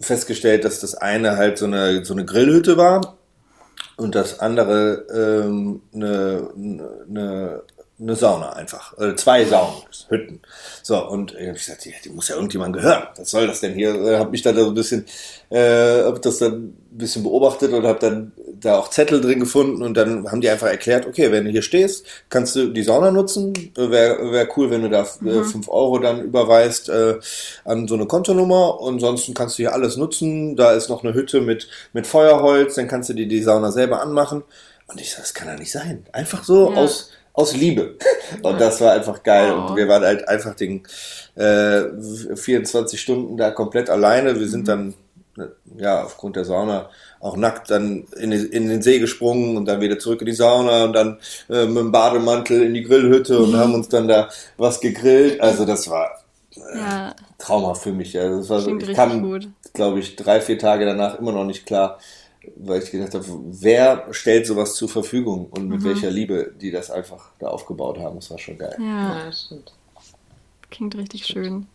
festgestellt, dass das eine halt so eine, so eine Grillhütte war und das andere ähm, eine, eine, eine Sauna einfach. Äh, zwei Saunen, Hütten. So, und äh, ich gesagt, die, die muss ja irgendjemand gehören. Was soll das denn hier? Äh, hab mich dann so ein bisschen, äh, hab das dann ein bisschen beobachtet und hab dann da auch Zettel drin gefunden und dann haben die einfach erklärt, okay, wenn du hier stehst, kannst du die Sauna nutzen. Äh, Wäre wär cool, wenn du da äh, 5 Euro dann überweist äh, an so eine Kontonummer. Und ansonsten kannst du hier alles nutzen. Da ist noch eine Hütte mit, mit Feuerholz, dann kannst du dir die Sauna selber anmachen. Und ich so, das kann ja nicht sein. Einfach so Ja. aus, aus Liebe. Und das war einfach geil. Oh. Und wir waren halt einfach den äh, 24 Stunden da komplett alleine. Wir sind dann äh, ja aufgrund der Sauna auch nackt dann in, den- in den See gesprungen und dann wieder zurück in die Sauna und dann äh, mit dem Bademantel in die Grillhütte und haben uns dann da was gegrillt. Also das war äh, ja. traumhaft für mich. Also das war so, ich kam, glaube ich, drei, vier Tage danach immer noch nicht klar, weil ich gedacht habe, wer stellt sowas zur Verfügung und mit mhm. welcher Liebe die das einfach da aufgebaut haben. Das war schon geil. Ja, ja stimmt. Klingt richtig stimmt. schön.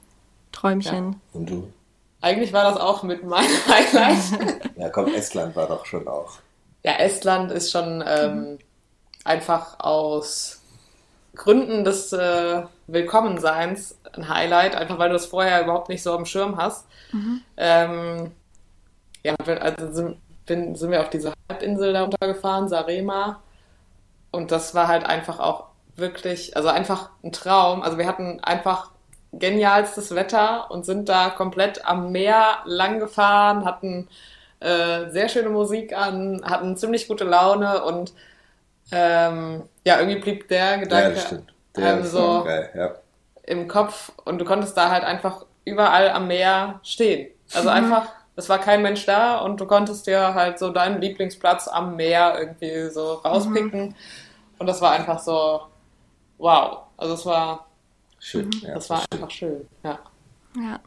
Träumchen. Ja. Und du? Eigentlich war das auch mit meinem Highlight. ja, komm, Estland war doch schon auch. Ja, Estland ist schon ähm, einfach aus Gründen des äh, Willkommenseins ein Highlight, einfach weil du es vorher überhaupt nicht so am Schirm hast. Mhm. Ähm, ja, also sind, bin, sind wir auf diese Halbinsel da runtergefahren, Sarema. Und das war halt einfach auch wirklich, also einfach ein Traum. Also wir hatten einfach genialstes Wetter und sind da komplett am Meer lang gefahren, hatten äh, sehr schöne Musik an, hatten ziemlich gute Laune und ähm, ja, irgendwie blieb der Gedanke ja, der ähm, so geil, ja. im Kopf und du konntest da halt einfach überall am Meer stehen. Also mhm. einfach, es war kein Mensch da und du konntest dir halt so deinen Lieblingsplatz am Meer irgendwie so rauspicken. Mhm. Und das war einfach so, wow. Also es war Schön. Mhm. Ja, das war schön. einfach schön, ja. Ja.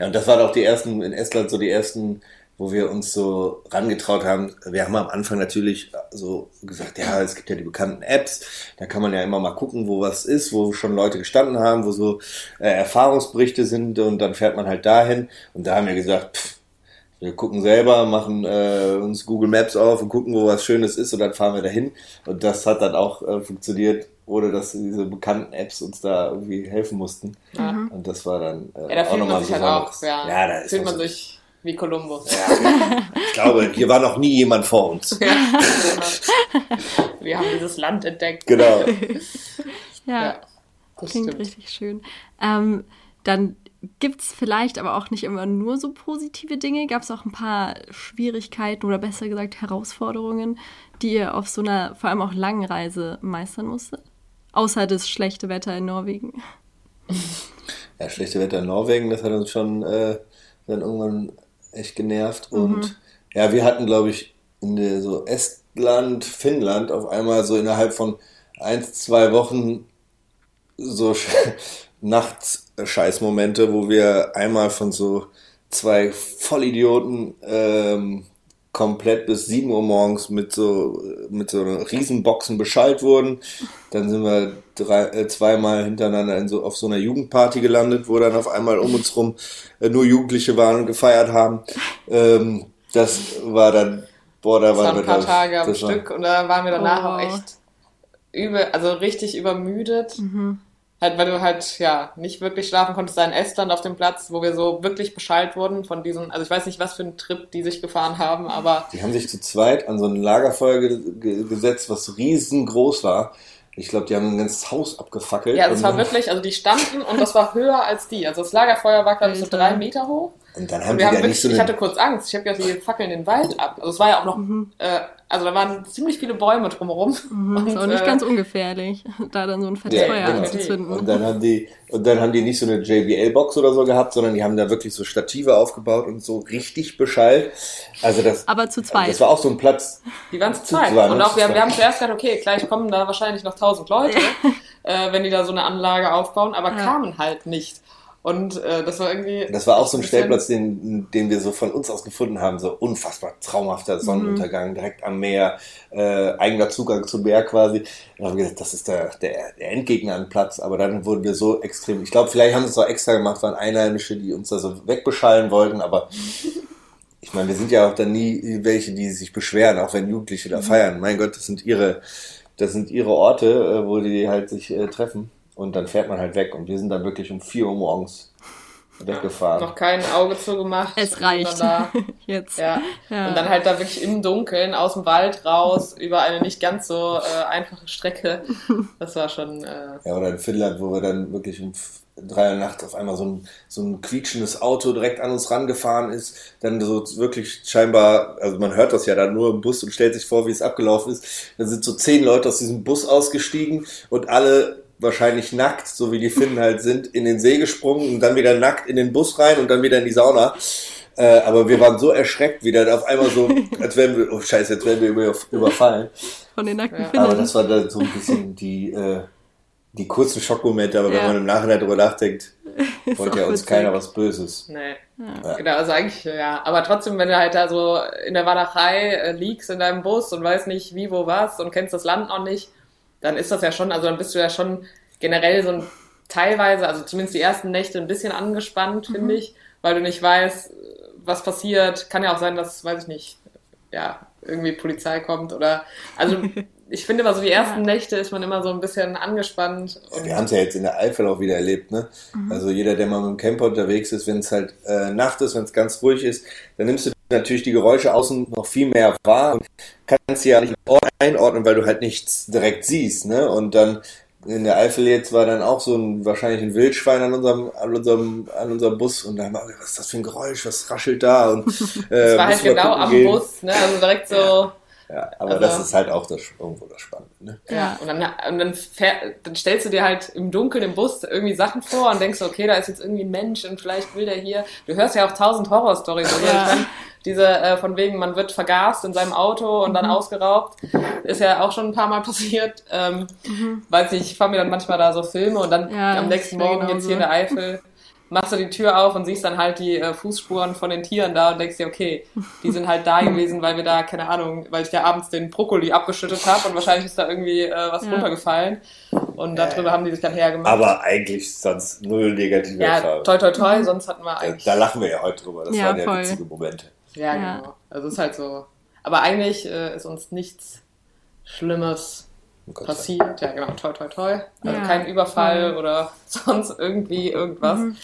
Ja, und das waren auch die ersten, in Estland so die ersten, wo wir uns so rangetraut haben. Wir haben am Anfang natürlich so gesagt, ja, es gibt ja die bekannten Apps, da kann man ja immer mal gucken, wo was ist, wo schon Leute gestanden haben, wo so äh, Erfahrungsberichte sind und dann fährt man halt dahin. Und da haben wir gesagt, pff, wir gucken selber, machen äh, uns Google Maps auf und gucken, wo was Schönes ist und dann fahren wir dahin. Und das hat dann auch äh, funktioniert ohne dass diese bekannten Apps uns da irgendwie helfen mussten. Mhm. Und das war dann äh, ja, da fühlt man sich halt auch, ja, ja da fühlt man sich wie Kolumbus. Ja, ich glaube, hier war noch nie jemand vor uns. Ja, wir haben dieses Land entdeckt. Genau. ja, ja klingt stimmt. richtig schön. Ähm, dann gibt es vielleicht aber auch nicht immer nur so positive Dinge. Gab es auch ein paar Schwierigkeiten oder besser gesagt Herausforderungen, die ihr auf so einer vor allem auch langen Reise meistern musstet? Außer das schlechte Wetter in Norwegen. Ja, schlechte Wetter in Norwegen, das hat uns schon äh, dann irgendwann echt genervt. Mhm. Und ja, wir hatten, glaube ich, in der so Estland, Finnland auf einmal so innerhalb von ein, zwei Wochen so Nachts-Scheißmomente, wo wir einmal von so zwei Vollidioten ähm, komplett bis 7 Uhr morgens mit so, mit so Riesenboxen Bescheid wurden. Dann sind wir drei, äh, zweimal hintereinander in so, auf so einer Jugendparty gelandet, wo dann auf einmal um uns rum äh, nur Jugendliche waren und gefeiert haben. Ähm, das war dann, boah, da das waren wir ein paar da, Tage am Stück war, und da waren wir danach oh. auch echt übel, also richtig übermüdet. Mhm. Halt, weil du halt, ja, nicht wirklich schlafen konntest, da in Estland auf dem Platz, wo wir so wirklich Bescheid wurden von diesen, also ich weiß nicht, was für ein Trip die sich gefahren haben, aber. Die haben sich zu zweit an so ein Lagerfeuer ge ge gesetzt, was riesengroß war. Ich glaube, die haben ein ganzes Haus abgefackelt. Ja, das war wirklich, also die standen und das war höher als die. Also das Lagerfeuer war, glaube ich, so drei Meter hoch. Und dann haben wir haben wirklich, so Ich hatte kurz Angst. Ich habe ja die Fackeln den Wald ab. Also es war ja auch noch, mhm. äh, also da waren ziemlich viele Bäume drumherum. Mhm, und, ist auch nicht äh, ganz ungefährlich, da dann so ein fettes ja, Feuer genau. anzuzünden. Und dann haben die, und dann haben die nicht so eine JBL-Box oder so gehabt, sondern die haben da wirklich so Stative aufgebaut und so richtig beschallt. Also das. Aber zu zweit. Das war auch so ein Platz. Die waren zu zweit. Zu zweit und auch wir, wir haben zuerst gedacht, okay, gleich kommen da wahrscheinlich noch tausend Leute, äh, wenn die da so eine Anlage aufbauen, aber ja. kamen halt nicht. Und äh, das war irgendwie. Das war auch so ein Stellplatz, den, den wir so von uns aus gefunden haben. So unfassbar traumhafter Sonnenuntergang, mhm. direkt am Meer, äh, eigener Zugang zum Meer quasi. Da haben wir gesagt, das ist der, der, der Endgegner an Platz. Aber dann wurden wir so extrem. Ich glaube, vielleicht haben sie es auch extra gemacht, waren Einheimische, die uns da so wegbeschallen wollten. Aber ich meine, wir sind ja auch dann nie welche, die sich beschweren, auch wenn Jugendliche da mhm. feiern. Mein Gott, das sind ihre, das sind ihre Orte, äh, wo die halt sich äh, treffen. Und dann fährt man halt weg. Und wir sind dann wirklich um 4 Uhr morgens weggefahren. Noch kein Auge zugemacht. Es reicht. Da, Jetzt. Ja. ja. Und dann halt da wirklich im Dunkeln aus dem Wald raus über eine nicht ganz so äh, einfache Strecke. Das war schon. Äh, ja, oder in Finnland, wo wir dann wirklich um drei Uhr nachts auf einmal so ein, so ein quietschendes Auto direkt an uns rangefahren ist. Dann so wirklich scheinbar, also man hört das ja dann nur im Bus und stellt sich vor, wie es abgelaufen ist. Dann sind so zehn Leute aus diesem Bus ausgestiegen und alle wahrscheinlich nackt, so wie die Finnen halt sind, in den See gesprungen und dann wieder nackt in den Bus rein und dann wieder in die Sauna. Äh, aber wir waren so erschreckt wieder, auf einmal so, als wären wir, oh scheiße, jetzt werden wir über, überfallen. Von den nackten Finnen. Aber das war dann so ein bisschen die, äh, die kurzen Schockmomente, aber ja. wenn man im Nachhinein darüber nachdenkt, wollte ja uns witzig. keiner was Böses. Nee. Ja. Genau, also eigentlich, ja. Aber trotzdem, wenn du halt da so in der Walachei äh, liegst in deinem Bus und weißt nicht wie, wo, was und kennst das Land noch nicht, dann ist das ja schon, also dann bist du ja schon generell so ein teilweise, also zumindest die ersten Nächte ein bisschen angespannt, finde ich, weil du nicht weißt, was passiert. Kann ja auch sein, dass, weiß ich nicht, ja, irgendwie Polizei kommt oder, also ich finde immer so die ersten Ja. Nächte ist man immer so ein bisschen angespannt. Und Wir haben es ja jetzt in der Eifel auch wieder erlebt, ne? Also jeder, der mal mit dem Camper unterwegs ist, wenn es halt äh, Nacht ist, wenn es ganz ruhig ist, dann nimmst du natürlich die Geräusche außen noch viel mehr wahr und kannst sie ja nicht einordnen, weil du halt nichts direkt siehst, ne? Und dann in der Eifel jetzt war dann auch so ein wahrscheinlich ein Wildschwein an unserem an unserem an unserem Bus und da haben wir was ist das für ein Geräusch, was raschelt da und äh, es war halt müssen wir genau am gehen. Bus, ne? Also direkt so. Ja, aber Also- das ist halt auch das irgendwo das Spannende, ne? Ja, und dann, und dann, fähr, dann stellst du dir halt im Dunkeln im Bus irgendwie Sachen vor und denkst, okay, da ist jetzt irgendwie ein Mensch und vielleicht will der hier. Du hörst ja auch tausend Horrorstories. Also Ja. Diese äh, von wegen, man wird vergast in seinem Auto und Mhm. dann ausgeraubt, ist ja auch schon ein paar Mal passiert. Ähm, Weiß nicht, ich fahre mir dann manchmal da so Filme und dann Mhm. Ja, am nächsten Morgen jetzt genauso. hier in der Eifel machst du die Tür auf und siehst dann halt die äh, Fußspuren von den Tieren da und denkst dir, okay, die sind halt da gewesen, weil wir da, keine Ahnung, weil ich da abends den Brokkoli abgeschüttet habe und wahrscheinlich ist da irgendwie äh, was Ja. runtergefallen und darüber haben die sich dann hergemacht. Aber eigentlich sonst null negative ja, Erfahrungen. toi toi toi, sonst hatten wir Da, eigentlich. da lachen wir ja heute drüber. Das Ja, waren ja voll. witzige Momente. Ja, Ja. genau. Also es ist halt so. Aber eigentlich äh, ist uns nichts Schlimmes Oh passiert. Ja, genau, toi toi toi. Also Ja, kein Überfall voll. oder sonst irgendwie irgendwas. Mhm.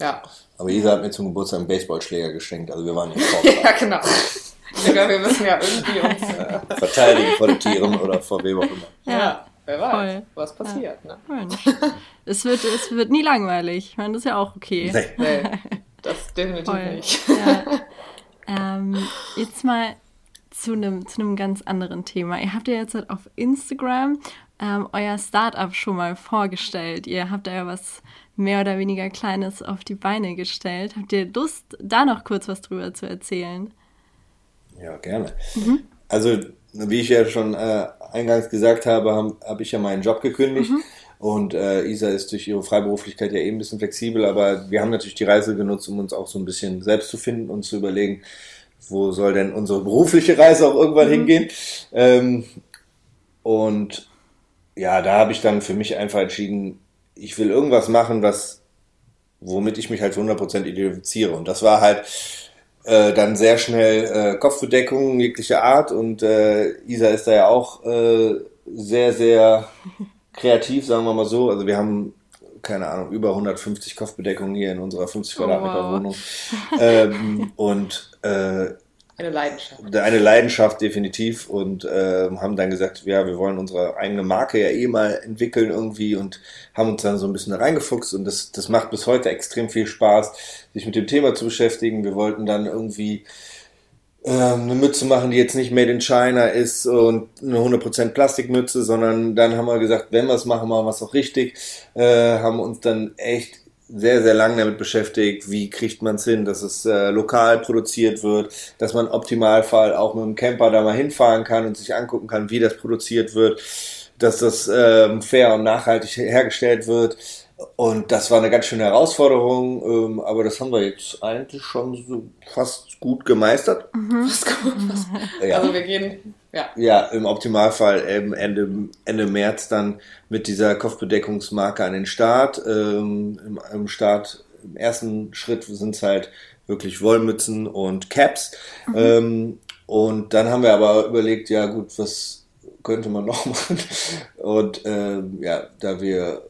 Ja. Aber Isa hat mir zum Geburtstag einen Baseballschläger geschenkt, also wir waren nicht vorbereitet. ja, genau. Ich glaube, wir müssen ja irgendwie uns. Äh, Verteidigen vor den Tieren oder vor wem auch immer. ja. Ja. wer weiß, Voll. was passiert. Ne? Mensch. es, wird, es wird nie langweilig. Ich meine, das ist ja auch okay. Nee. Nee, das definitiv Voll. nicht. Ja. Ähm, jetzt mal zu einem zu ganz anderen Thema. Ihr habt ja jetzt halt auf Instagram ähm, euer Startup schon mal vorgestellt. Ihr habt da ja was mehr oder weniger Kleines auf die Beine gestellt. Habt ihr Lust, da noch kurz was drüber zu erzählen? Ja, gerne. Also, wie ich ja schon äh, eingangs gesagt habe, habe hab ich ja meinen Job gekündigt. Und äh, Isa ist durch ihre Freiberuflichkeit ja eben ein bisschen flexibel, aber wir haben natürlich die Reise genutzt, um uns auch so ein bisschen selbst zu finden und zu überlegen, wo soll denn unsere berufliche Reise auch irgendwann hingehen. Ähm, und ja, da habe ich dann für mich einfach entschieden, ich will irgendwas machen, was, womit ich mich halt zu 100% identifiziere. Und das war halt äh, dann sehr schnell äh, Kopfbedeckung jeglicher Art und äh, Isa ist da ja auch äh, sehr, sehr kreativ, sagen wir mal so. Also wir haben, keine Ahnung, über 150 Kopfbedeckungen hier in unserer 50 Oh, Quadratmeter wow. Wohnung. ähm, und äh, Eine Leidenschaft. eine Leidenschaft definitiv und äh, haben dann gesagt, ja, wir wollen unsere eigene Marke ja eh mal entwickeln irgendwie und haben uns dann so ein bisschen da reingefuchst und das, das macht bis heute extrem viel Spaß, sich mit dem Thema zu beschäftigen. Wir wollten dann irgendwie eine Mütze machen, die jetzt nicht made in China ist und eine 100% Plastikmütze, sondern dann haben wir gesagt, wenn wir es machen, machen wir es auch richtig. Äh, haben uns dann echt sehr, sehr lange damit beschäftigt, wie kriegt man es hin, dass es äh, lokal produziert wird, dass man im Optimalfall auch mit dem Camper da mal hinfahren kann und sich angucken kann, wie das produziert wird, dass das ähm, fair und nachhaltig hergestellt wird. Und das war eine ganz schöne Herausforderung, ähm, aber das haben wir jetzt eigentlich schon so fast gut gemeistert. Was gut, was, Ja. Also wir gehen, ja. Ja, im Optimalfall ähm, Ende, Ende März dann mit dieser Kopfbedeckungsmarke an den Start. Ähm, im, Im Start, im ersten Schritt sind es halt wirklich Wollmützen und Caps. Ähm, und dann haben wir aber überlegt, ja gut, was könnte man noch machen? Und ähm, ja, da wir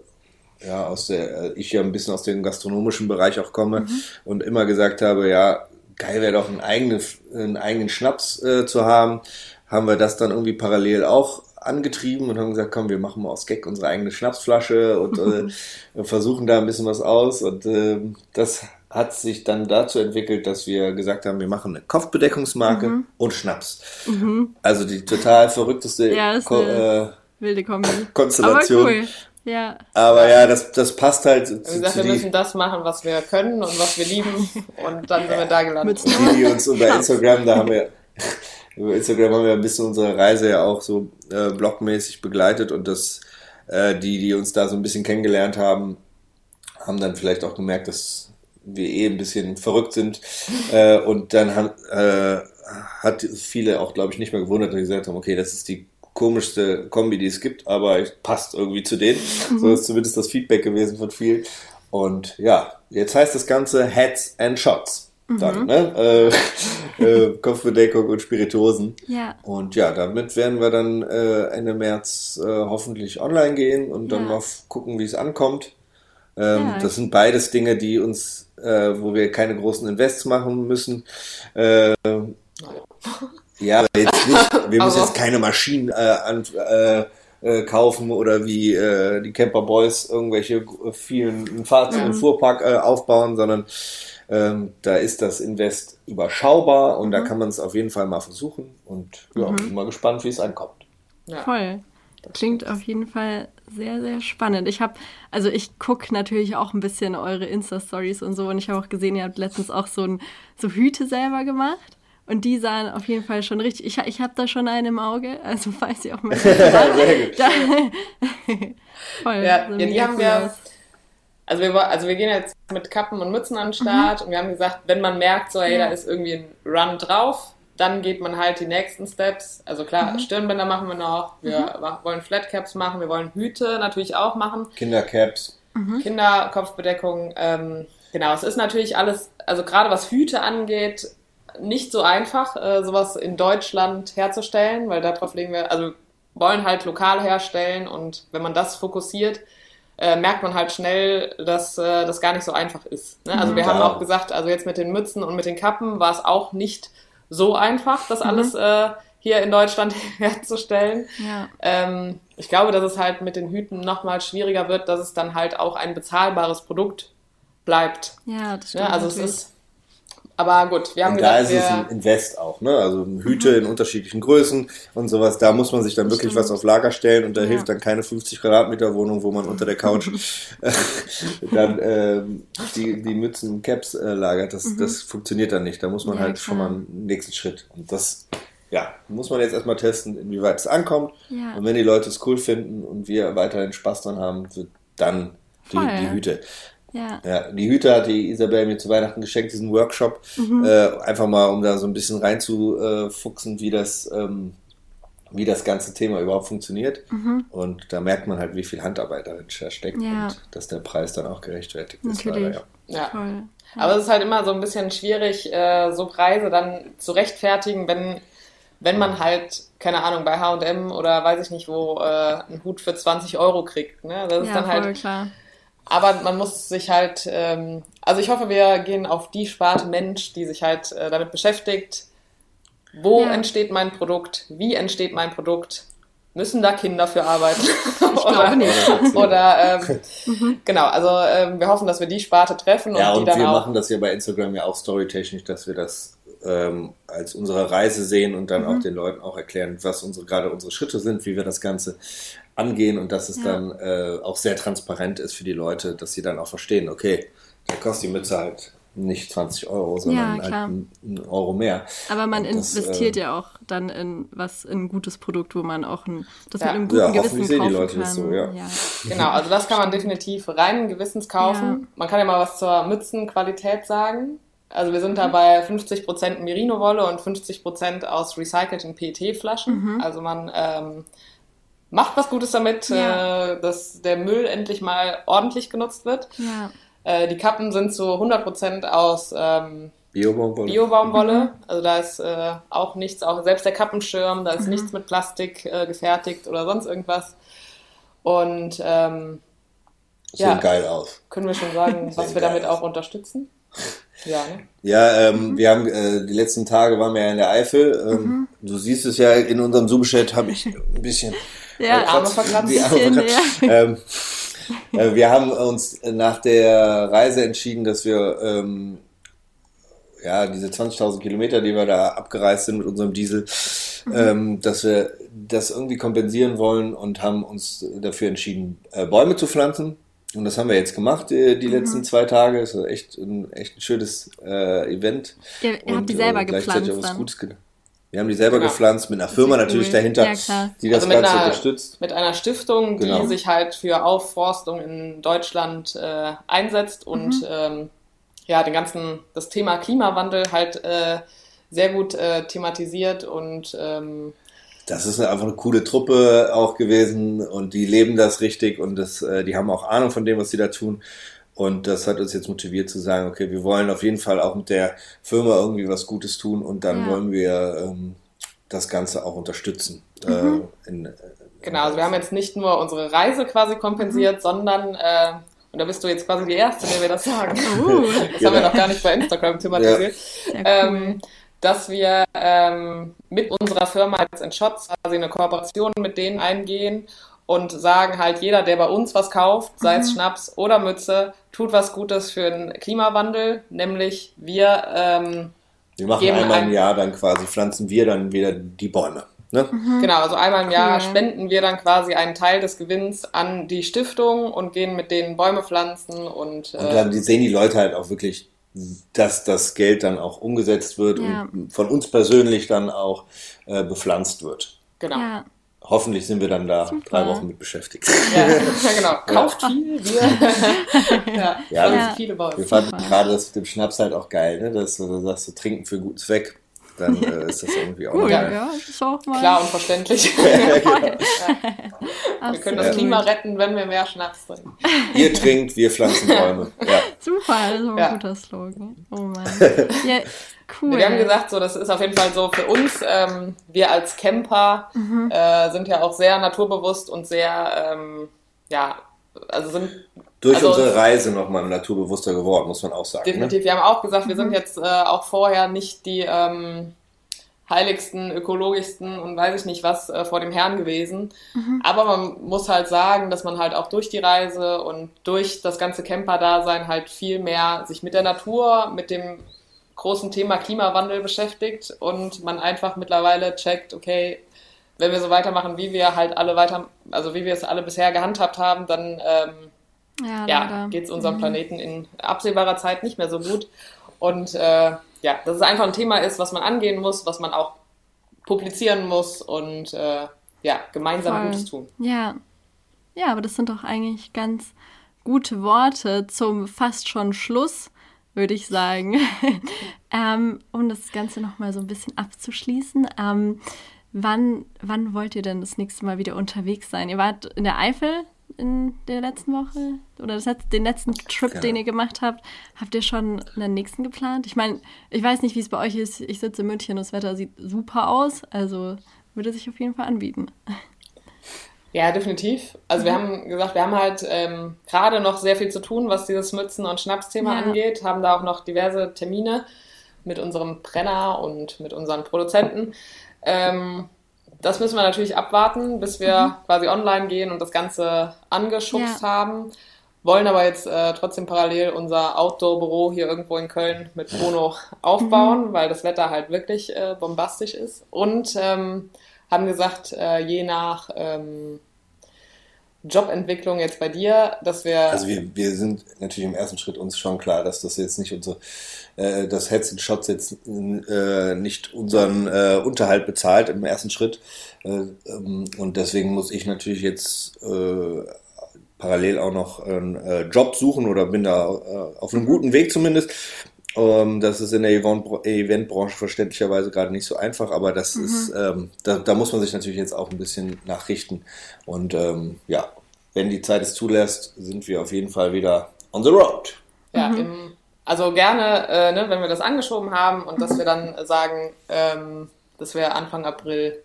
ja aus der, äh, ich ja ein bisschen aus dem gastronomischen Bereich auch komme und immer gesagt habe, ja, geil wäre doch einen eigenen, einen eigenen Schnaps äh, zu haben, haben wir das dann irgendwie parallel auch angetrieben und haben gesagt, komm, wir machen mal aus Gag unsere eigene Schnapsflasche und äh, versuchen da ein bisschen was aus und äh, das hat sich dann dazu entwickelt, dass wir gesagt haben, wir machen eine Kopfbedeckungsmarke und Schnaps. Also die total verrückteste Ja, ist Ko eine- äh, Wilde Kombi. Konstellation. Cool. Ja. Aber ja, das, das passt halt zu, gesagt, zu wir die, müssen das machen, was wir können und was wir lieben. Und dann sind wir da gelandet. Mit die, die uns über Instagram, da haben wir über Instagram haben wir ein bisschen unsere Reise ja auch so äh, blogmäßig begleitet und das, äh, die, die uns da so ein bisschen kennengelernt haben, haben dann vielleicht auch gemerkt, dass wir eh ein bisschen verrückt sind. Äh, und dann haben, äh, hat viele auch, glaube ich, nicht mehr gewundert, dass sie gesagt haben, okay, das ist die komischste Kombi, die es gibt, aber es passt irgendwie zu denen. Mhm. So ist zumindest das Feedback gewesen von vielen. Und ja, jetzt heißt das Ganze Heads and Shots. Mhm. Dann, ne? Äh, äh, Kopfbedeckung und Spirituosen. Ja. Und ja, damit werden wir dann äh, Ende März äh, hoffentlich online gehen und dann ja. mal gucken, wie es ankommt. Ähm, ja. Das sind beides Dinge, die uns, äh, wo wir keine großen Invests machen müssen. Ja, aber jetzt nicht, wir müssen jetzt keine Maschinen äh, an, äh, äh, kaufen oder wie äh, die Camper Boys irgendwelche vielen Fahrzeug- und mhm. Fuhrpark äh, aufbauen, sondern ähm, da ist das Invest überschaubar und mhm. da kann man es auf jeden Fall mal versuchen und ja, mhm. bin mal gespannt, wie es ankommt. Ja. Voll. Klingt auf jeden Fall sehr, sehr spannend. Ich habe, also ich gucke natürlich auch ein bisschen eure Insta-Stories und so und ich habe auch gesehen, ihr habt letztens auch so, ein, so Hüte selber gemacht. Und die sahen auf jeden Fall schon richtig. Ich, ich habe da schon einen im Auge, also falls ihr auch mal. Sehr gut. Da, voll. Ja, ja die haben wir. Also wir, also wir gehen jetzt mit Kappen und Mützen an den Start mhm. und wir haben gesagt, wenn man merkt, so, hey, ja. da ist irgendwie ein Run drauf, dann geht man halt die nächsten Steps. Also klar, mhm. Stirnbänder machen wir noch, wir mhm. wollen Flatcaps machen, wir wollen Hüte natürlich auch machen. Kindercaps. Mhm. Kinderkopfbedeckung. Ähm, genau, es ist natürlich alles, also gerade was Hüte angeht, nicht so einfach, äh, sowas in Deutschland herzustellen, weil darauf legen wir, also wollen halt lokal herstellen und wenn man das fokussiert, äh, merkt man halt schnell, dass äh, das gar nicht so einfach ist. Ne? Also wir mhm, haben auch gesagt, also jetzt mit den Mützen und mit den Kappen war es auch nicht so einfach, das mhm. alles äh, hier in Deutschland herzustellen. Ja. Ähm, ich glaube, dass es halt mit den Hüten nochmal schwieriger wird, dass es dann halt auch ein bezahlbares Produkt bleibt. Ja, das stimmt. Ja, also natürlich. es ist aber gut, wir haben und da ist es ein Invest auch, ne? Also Hüte mhm. in unterschiedlichen Größen und sowas. Da muss man sich dann wirklich Stimmt. was auf Lager stellen und da ja. hilft dann keine 50 Quadratmeter Wohnung, wo man unter der Couch dann äh, die, die Mützen, Caps äh, lagert. Das, mhm. das funktioniert dann nicht. Da muss man ja, halt klar. schon mal einen nächsten Schritt. Und das, ja, muss man jetzt erstmal testen, inwieweit es ankommt. Ja. Und wenn die Leute es cool finden und wir weiterhin Spaß dran haben, dann die, die Hüte. Ja. ja. Die Hüte hat die Isabel mir zu Weihnachten geschenkt, diesen Workshop. Mhm. Äh, einfach mal, um da so ein bisschen reinzufuchsen, wie das, ähm, wie das ganze Thema überhaupt funktioniert. Mhm. Und da merkt man halt, wie viel Handarbeit darin steckt ja. und dass der Preis dann auch gerechtfertigt ist. Natürlich. Leider, ja. ja. Aber es ist halt immer so ein bisschen schwierig, äh, so Preise dann zu rechtfertigen, wenn, wenn man halt, keine Ahnung, bei HM oder weiß ich nicht wo, äh, einen Hut für 20 Euro kriegt. Ne? Das ist dann halt. Klar aber man muss sich halt, ähm, also ich hoffe, wir gehen auf die Sparte Mensch, die sich halt äh, damit beschäftigt. Wo ja. entsteht mein Produkt? Wie entsteht mein Produkt? Müssen da Kinder für arbeiten? oder nicht. oder ähm, mhm. genau, also ähm, wir hoffen, dass wir die Sparte treffen. Ja, und, und wir machen das ja bei Instagram ja auch storytechnisch, dass wir das ähm, als unsere Reise sehen und dann mhm. auch den Leuten auch erklären, was unsere gerade unsere Schritte sind, wie wir das Ganze angehen und dass es ja. dann äh, auch sehr transparent ist für die Leute, dass sie dann auch verstehen, okay, da kostet die Mütze halt nicht 20 Euro, sondern ja, halt einen Euro mehr. Aber man das, investiert äh, ja auch dann in was in ein gutes Produkt, wo man auch ein, das ja. mit einem guten ja, Gewissen sehen die Leute kann. Das so, ja. ja. Genau, also das kann man definitiv reinen Gewissens kaufen. Man kann ja mal was zur Mützenqualität sagen. Also wir sind mhm. da bei 50% Merino-Wolle und 50% aus recycelten PET-Flaschen. Mhm. Also man ähm, macht was Gutes damit, ja. äh, dass der Müll endlich mal ordentlich genutzt wird. Ja. Äh, die Kappen sind zu 100% aus ähm, Biobaumwolle. Biobaumwolle. Mhm. Also da ist äh, auch nichts, auch selbst der Kappenschirm, da ist mhm. nichts mit Plastik äh, gefertigt oder sonst irgendwas. Und ähm, Sehen ja, geil aus. Können wir schon sagen, was wir damit aus. auch unterstützen? Ja, ne? ja ähm, mhm. wir haben äh, die letzten Tage waren wir ja in der Eifel. Ähm, mhm. Du siehst es ja in unserem Zoom-Chat, habe ich ein bisschen ja, Arme verkratzt. Die Arme verkratzt. Ja. Ähm, äh, wir haben uns nach der Reise entschieden, dass wir ähm, ja diese 20.000 Kilometer, die wir da abgereist sind mit unserem Diesel, mhm. ähm, dass wir das irgendwie kompensieren wollen und haben uns dafür entschieden, äh, Bäume zu pflanzen. Und das haben wir jetzt gemacht, die, die mhm. letzten zwei Tage. Es war echt ein, echt ein schönes äh, Event. Ihr, ihr und, habt die selber äh, gepflanzt. Auch was Gutes Wir haben die selber Genau. gepflanzt, mit einer Firma cool. natürlich dahinter, Ja, die das Also Ganze einer- unterstützt. mit einer Stiftung, die Genau. sich halt für Aufforstung in Deutschland äh, einsetzt und ähm, ja, den ganzen, das Thema Klimawandel halt äh, sehr gut äh, thematisiert und ähm, Das ist einfach eine coole Truppe auch gewesen und die leben das richtig und das, äh, die haben auch Ahnung von dem, was sie da tun. Und das hat uns jetzt motiviert zu sagen, okay, wir wollen auf jeden Fall auch mit der Firma irgendwie was Gutes tun und dann Ja. wollen wir ähm, das Ganze auch unterstützen. Mhm. Äh, in, äh, genau, also wir haben jetzt nicht nur unsere Reise quasi kompensiert, Mhm. sondern äh, und da bist du jetzt quasi die Erste, der wir das sagen. Uh, Das haben wir noch gar nicht bei Instagram thematisiert. sehr cool. Dass wir ähm, mit unserer Firma jetzt in Shots quasi eine Kooperation mit denen eingehen und sagen halt, jeder, der bei uns was kauft, sei Mhm. es Schnaps oder Mütze, tut was Gutes für den Klimawandel, nämlich wir ähm, wir machen geben einmal im ein- Jahr dann quasi, pflanzen wir dann wieder die Bäume. Ne? Genau, also einmal im Jahr Mhm. Spenden wir dann quasi einen Teil des Gewinns an die Stiftung und gehen mit denen Bäume pflanzen und, Und äh, dann sehen die Leute halt auch wirklich, dass das Geld dann auch umgesetzt wird Ja. und von uns persönlich dann auch äh, bepflanzt wird. genau. Ja. Hoffentlich sind wir dann da Super. drei Wochen mit beschäftigt. Ja, genau. Kauft viel, wir ja, Ja, Ja. viele Bäume. Wir fanden gerade das mit dem Schnaps halt auch geil, ne? dass du sagst, du trinken für guten Zweck. Dann äh, ist das irgendwie auch cool, geil. ja, das ist auch mal. Klar und verständlich. Wir können das. Klima retten, wenn wir mehr Schnaps trinken. Ihr trinkt, wir pflanzen Bäume. Ja. Super, das ist auch ein Ja. guter Slogan. Oh Mann. Ja, cool. Wir haben gesagt, so das ist auf jeden Fall so für uns. Ähm, wir als Camper Mhm. äh, sind ja auch sehr naturbewusst und sehr, ähm, ja, also sind Durch Also- unsere Reise nochmal naturbewusster geworden, muss man auch sagen. Ne? definitiv. Wir haben auch gesagt, wir Mhm. sind jetzt äh, auch vorher nicht die ähm, heiligsten, ökologischsten und weiß ich nicht was äh, vor dem Herrn gewesen. Mhm. Aber man muss halt sagen, dass man halt auch durch die Reise und durch das ganze Camper-Dasein halt viel mehr sich mit der Natur, mit dem großen Thema Klimawandel beschäftigt und man einfach mittlerweile checkt, okay, wenn wir so weitermachen, wie wir halt alle weiter, also wie wir es alle bisher gehandhabt haben, dann ähm, Ja, ja, geht es unserem Planeten in absehbarer Zeit nicht mehr so gut. Und äh, ja, dass es einfach ein Thema ist, was man angehen muss, was man auch publizieren muss und äh, ja, gemeinsam Voll. Gutes tun. Ja. Ja, aber das sind doch eigentlich ganz gute Worte zum fast schon Schluss, würde ich sagen. ähm, um das Ganze nochmal so ein bisschen abzuschließen. Ähm, wann, wann wollt ihr denn das nächste Mal wieder unterwegs sein? Ihr wart in der Eifel in der letzten Woche oder das den letzten Trip, Genau. den ihr gemacht habt. Habt ihr schon einen nächsten geplant? Ich meine, ich weiß nicht, wie es bei euch ist. Ich sitze in München und das Wetter sieht super aus. Also würde sich auf jeden Fall anbieten. Ja, definitiv. Also Mhm. wir haben gesagt, wir haben halt ähm, gerade noch sehr viel zu tun, was dieses Mützen- und Schnapsthema Ja. angeht, haben da auch noch diverse Termine mit unserem Brenner und mit unseren Produzenten. Ähm, das müssen wir natürlich abwarten, bis wir quasi online gehen und das Ganze angeschubst Mhm. Ja. haben. Wollen aber jetzt äh, trotzdem parallel unser Outdoor-Büro hier irgendwo in Köln mit Bruno aufbauen, weil das Wetter halt wirklich äh, bombastisch ist. Und ähm, haben gesagt, äh, je nach ähm, Jobentwicklung jetzt bei dir, dass wir Also wir, wir sind natürlich im ersten Schritt uns schon klar, dass das jetzt nicht unsere, äh, das Heads and Shots jetzt äh, nicht unseren äh, Unterhalt bezahlt im ersten Schritt. Äh, ähm, und deswegen muss ich natürlich jetzt äh, parallel auch noch einen äh, Job suchen oder bin da auf einem guten Weg zumindest. Ähm, das ist in der Event- Eventbranche verständlicherweise gerade nicht so einfach, aber das ist, ähm, da, da muss man sich natürlich jetzt auch ein bisschen nachrichten. Und ähm, ja, wenn die Zeit es zulässt, sind wir auf jeden Fall wieder on the road. Ja, im, also gerne, äh, ne, wenn wir das angeschoben haben und dass wir dann sagen, ähm, dass wir Anfang April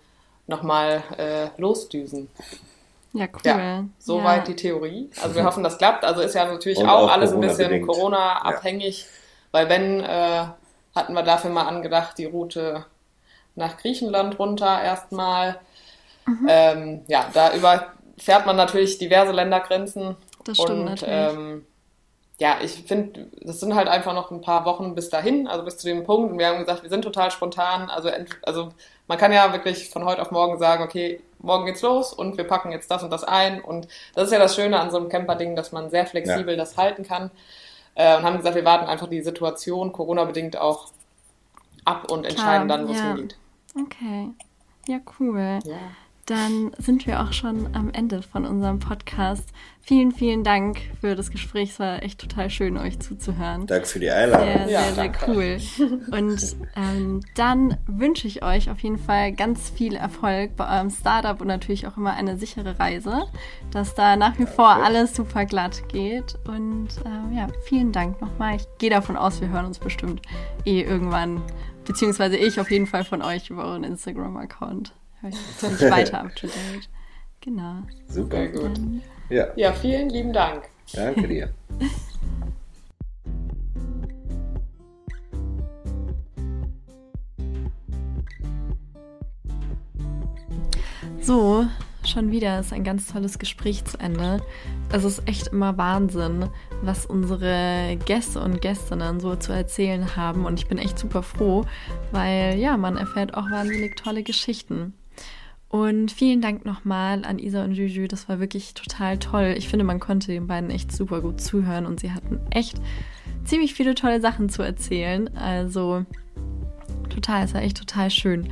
nochmal äh, losdüsen. Ja, cool. Ja, soweit die Theorie. Also wir hoffen, das klappt. Also ist ja natürlich auch auch alles ein bisschen. Corona-abhängig, weil wenn, äh, hatten wir dafür mal angedacht, die Route nach Griechenland runter erstmal. Mhm. Ähm, ja, da überfährt man natürlich diverse Ländergrenzen. Das stimmt und, natürlich. Ähm, ja, ich finde, das sind halt einfach noch ein paar Wochen bis dahin, also bis zu dem Punkt. Und wir haben gesagt, wir sind total spontan. Also, also man kann ja wirklich von heute auf morgen sagen, okay, morgen geht's los und wir packen jetzt das und das ein. Und das ist ja das Schöne an so einem Camper-Ding, dass man sehr flexibel das halten kann. Äh, und haben gesagt, wir warten einfach die Situation Corona-bedingt auch ab und entscheiden Klar, dann, wo es ja. hingeht. Okay. Ja, cool. Ja. Dann sind wir auch schon am Ende von unserem Podcast. Vielen, vielen Dank für das Gespräch. Es war echt total schön, euch zuzuhören. Danke für die Einladung. Sehr, Ja, sehr, sehr danke. cool. Und ähm, dann wünsche ich euch auf jeden Fall ganz viel Erfolg bei eurem Startup und natürlich auch immer eine sichere Reise, dass da nach wie vor alles super glatt geht. Und ähm, ja, vielen Dank nochmal. Ich gehe davon aus, wir hören uns bestimmt eh irgendwann, beziehungsweise ich auf jeden Fall von euch über euren Instagram-Account. Ich bin ich weiter up to date. Genau. Super. Gut. Ja, Ja, vielen lieben Dank. danke dir. So, schon wieder ist ein ganz tolles Gespräch zu Ende. Es ist echt immer Wahnsinn, was unsere Gäste und Gästinnen so zu erzählen haben. Und ich bin echt super froh, weil ja, man erfährt auch wahnsinnig tolle Geschichten. Und vielen Dank nochmal an Isa und Juju. Das war wirklich total toll. Ich finde, man konnte den beiden echt super gut zuhören und sie hatten echt ziemlich viele tolle Sachen zu erzählen. Also Total, es war echt total schön.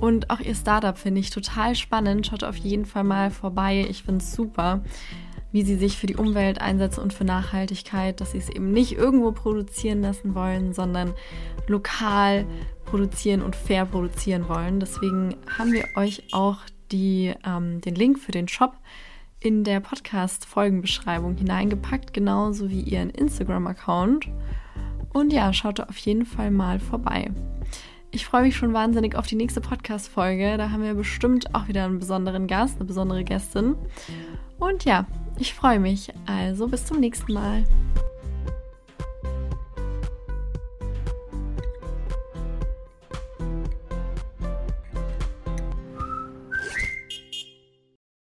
Und auch ihr Startup finde ich total spannend. Schaut auf jeden Fall mal vorbei. Ich finde es super, wie sie sich für die Umwelt einsetzen und für Nachhaltigkeit, dass sie es eben nicht irgendwo produzieren lassen wollen, sondern lokal produzieren und fair produzieren wollen. Deswegen haben wir euch auch die, ähm, den Link für den Shop in der Podcast-Folgenbeschreibung hineingepackt, genauso wie ihren Instagram-Account. Und ja, schaut da auf jeden Fall mal vorbei. Ich freue mich schon wahnsinnig auf die nächste Podcast-Folge. Da haben wir bestimmt auch wieder einen besonderen Gast, eine besondere Gästin. Und ja, ich freue mich. Also bis zum nächsten Mal.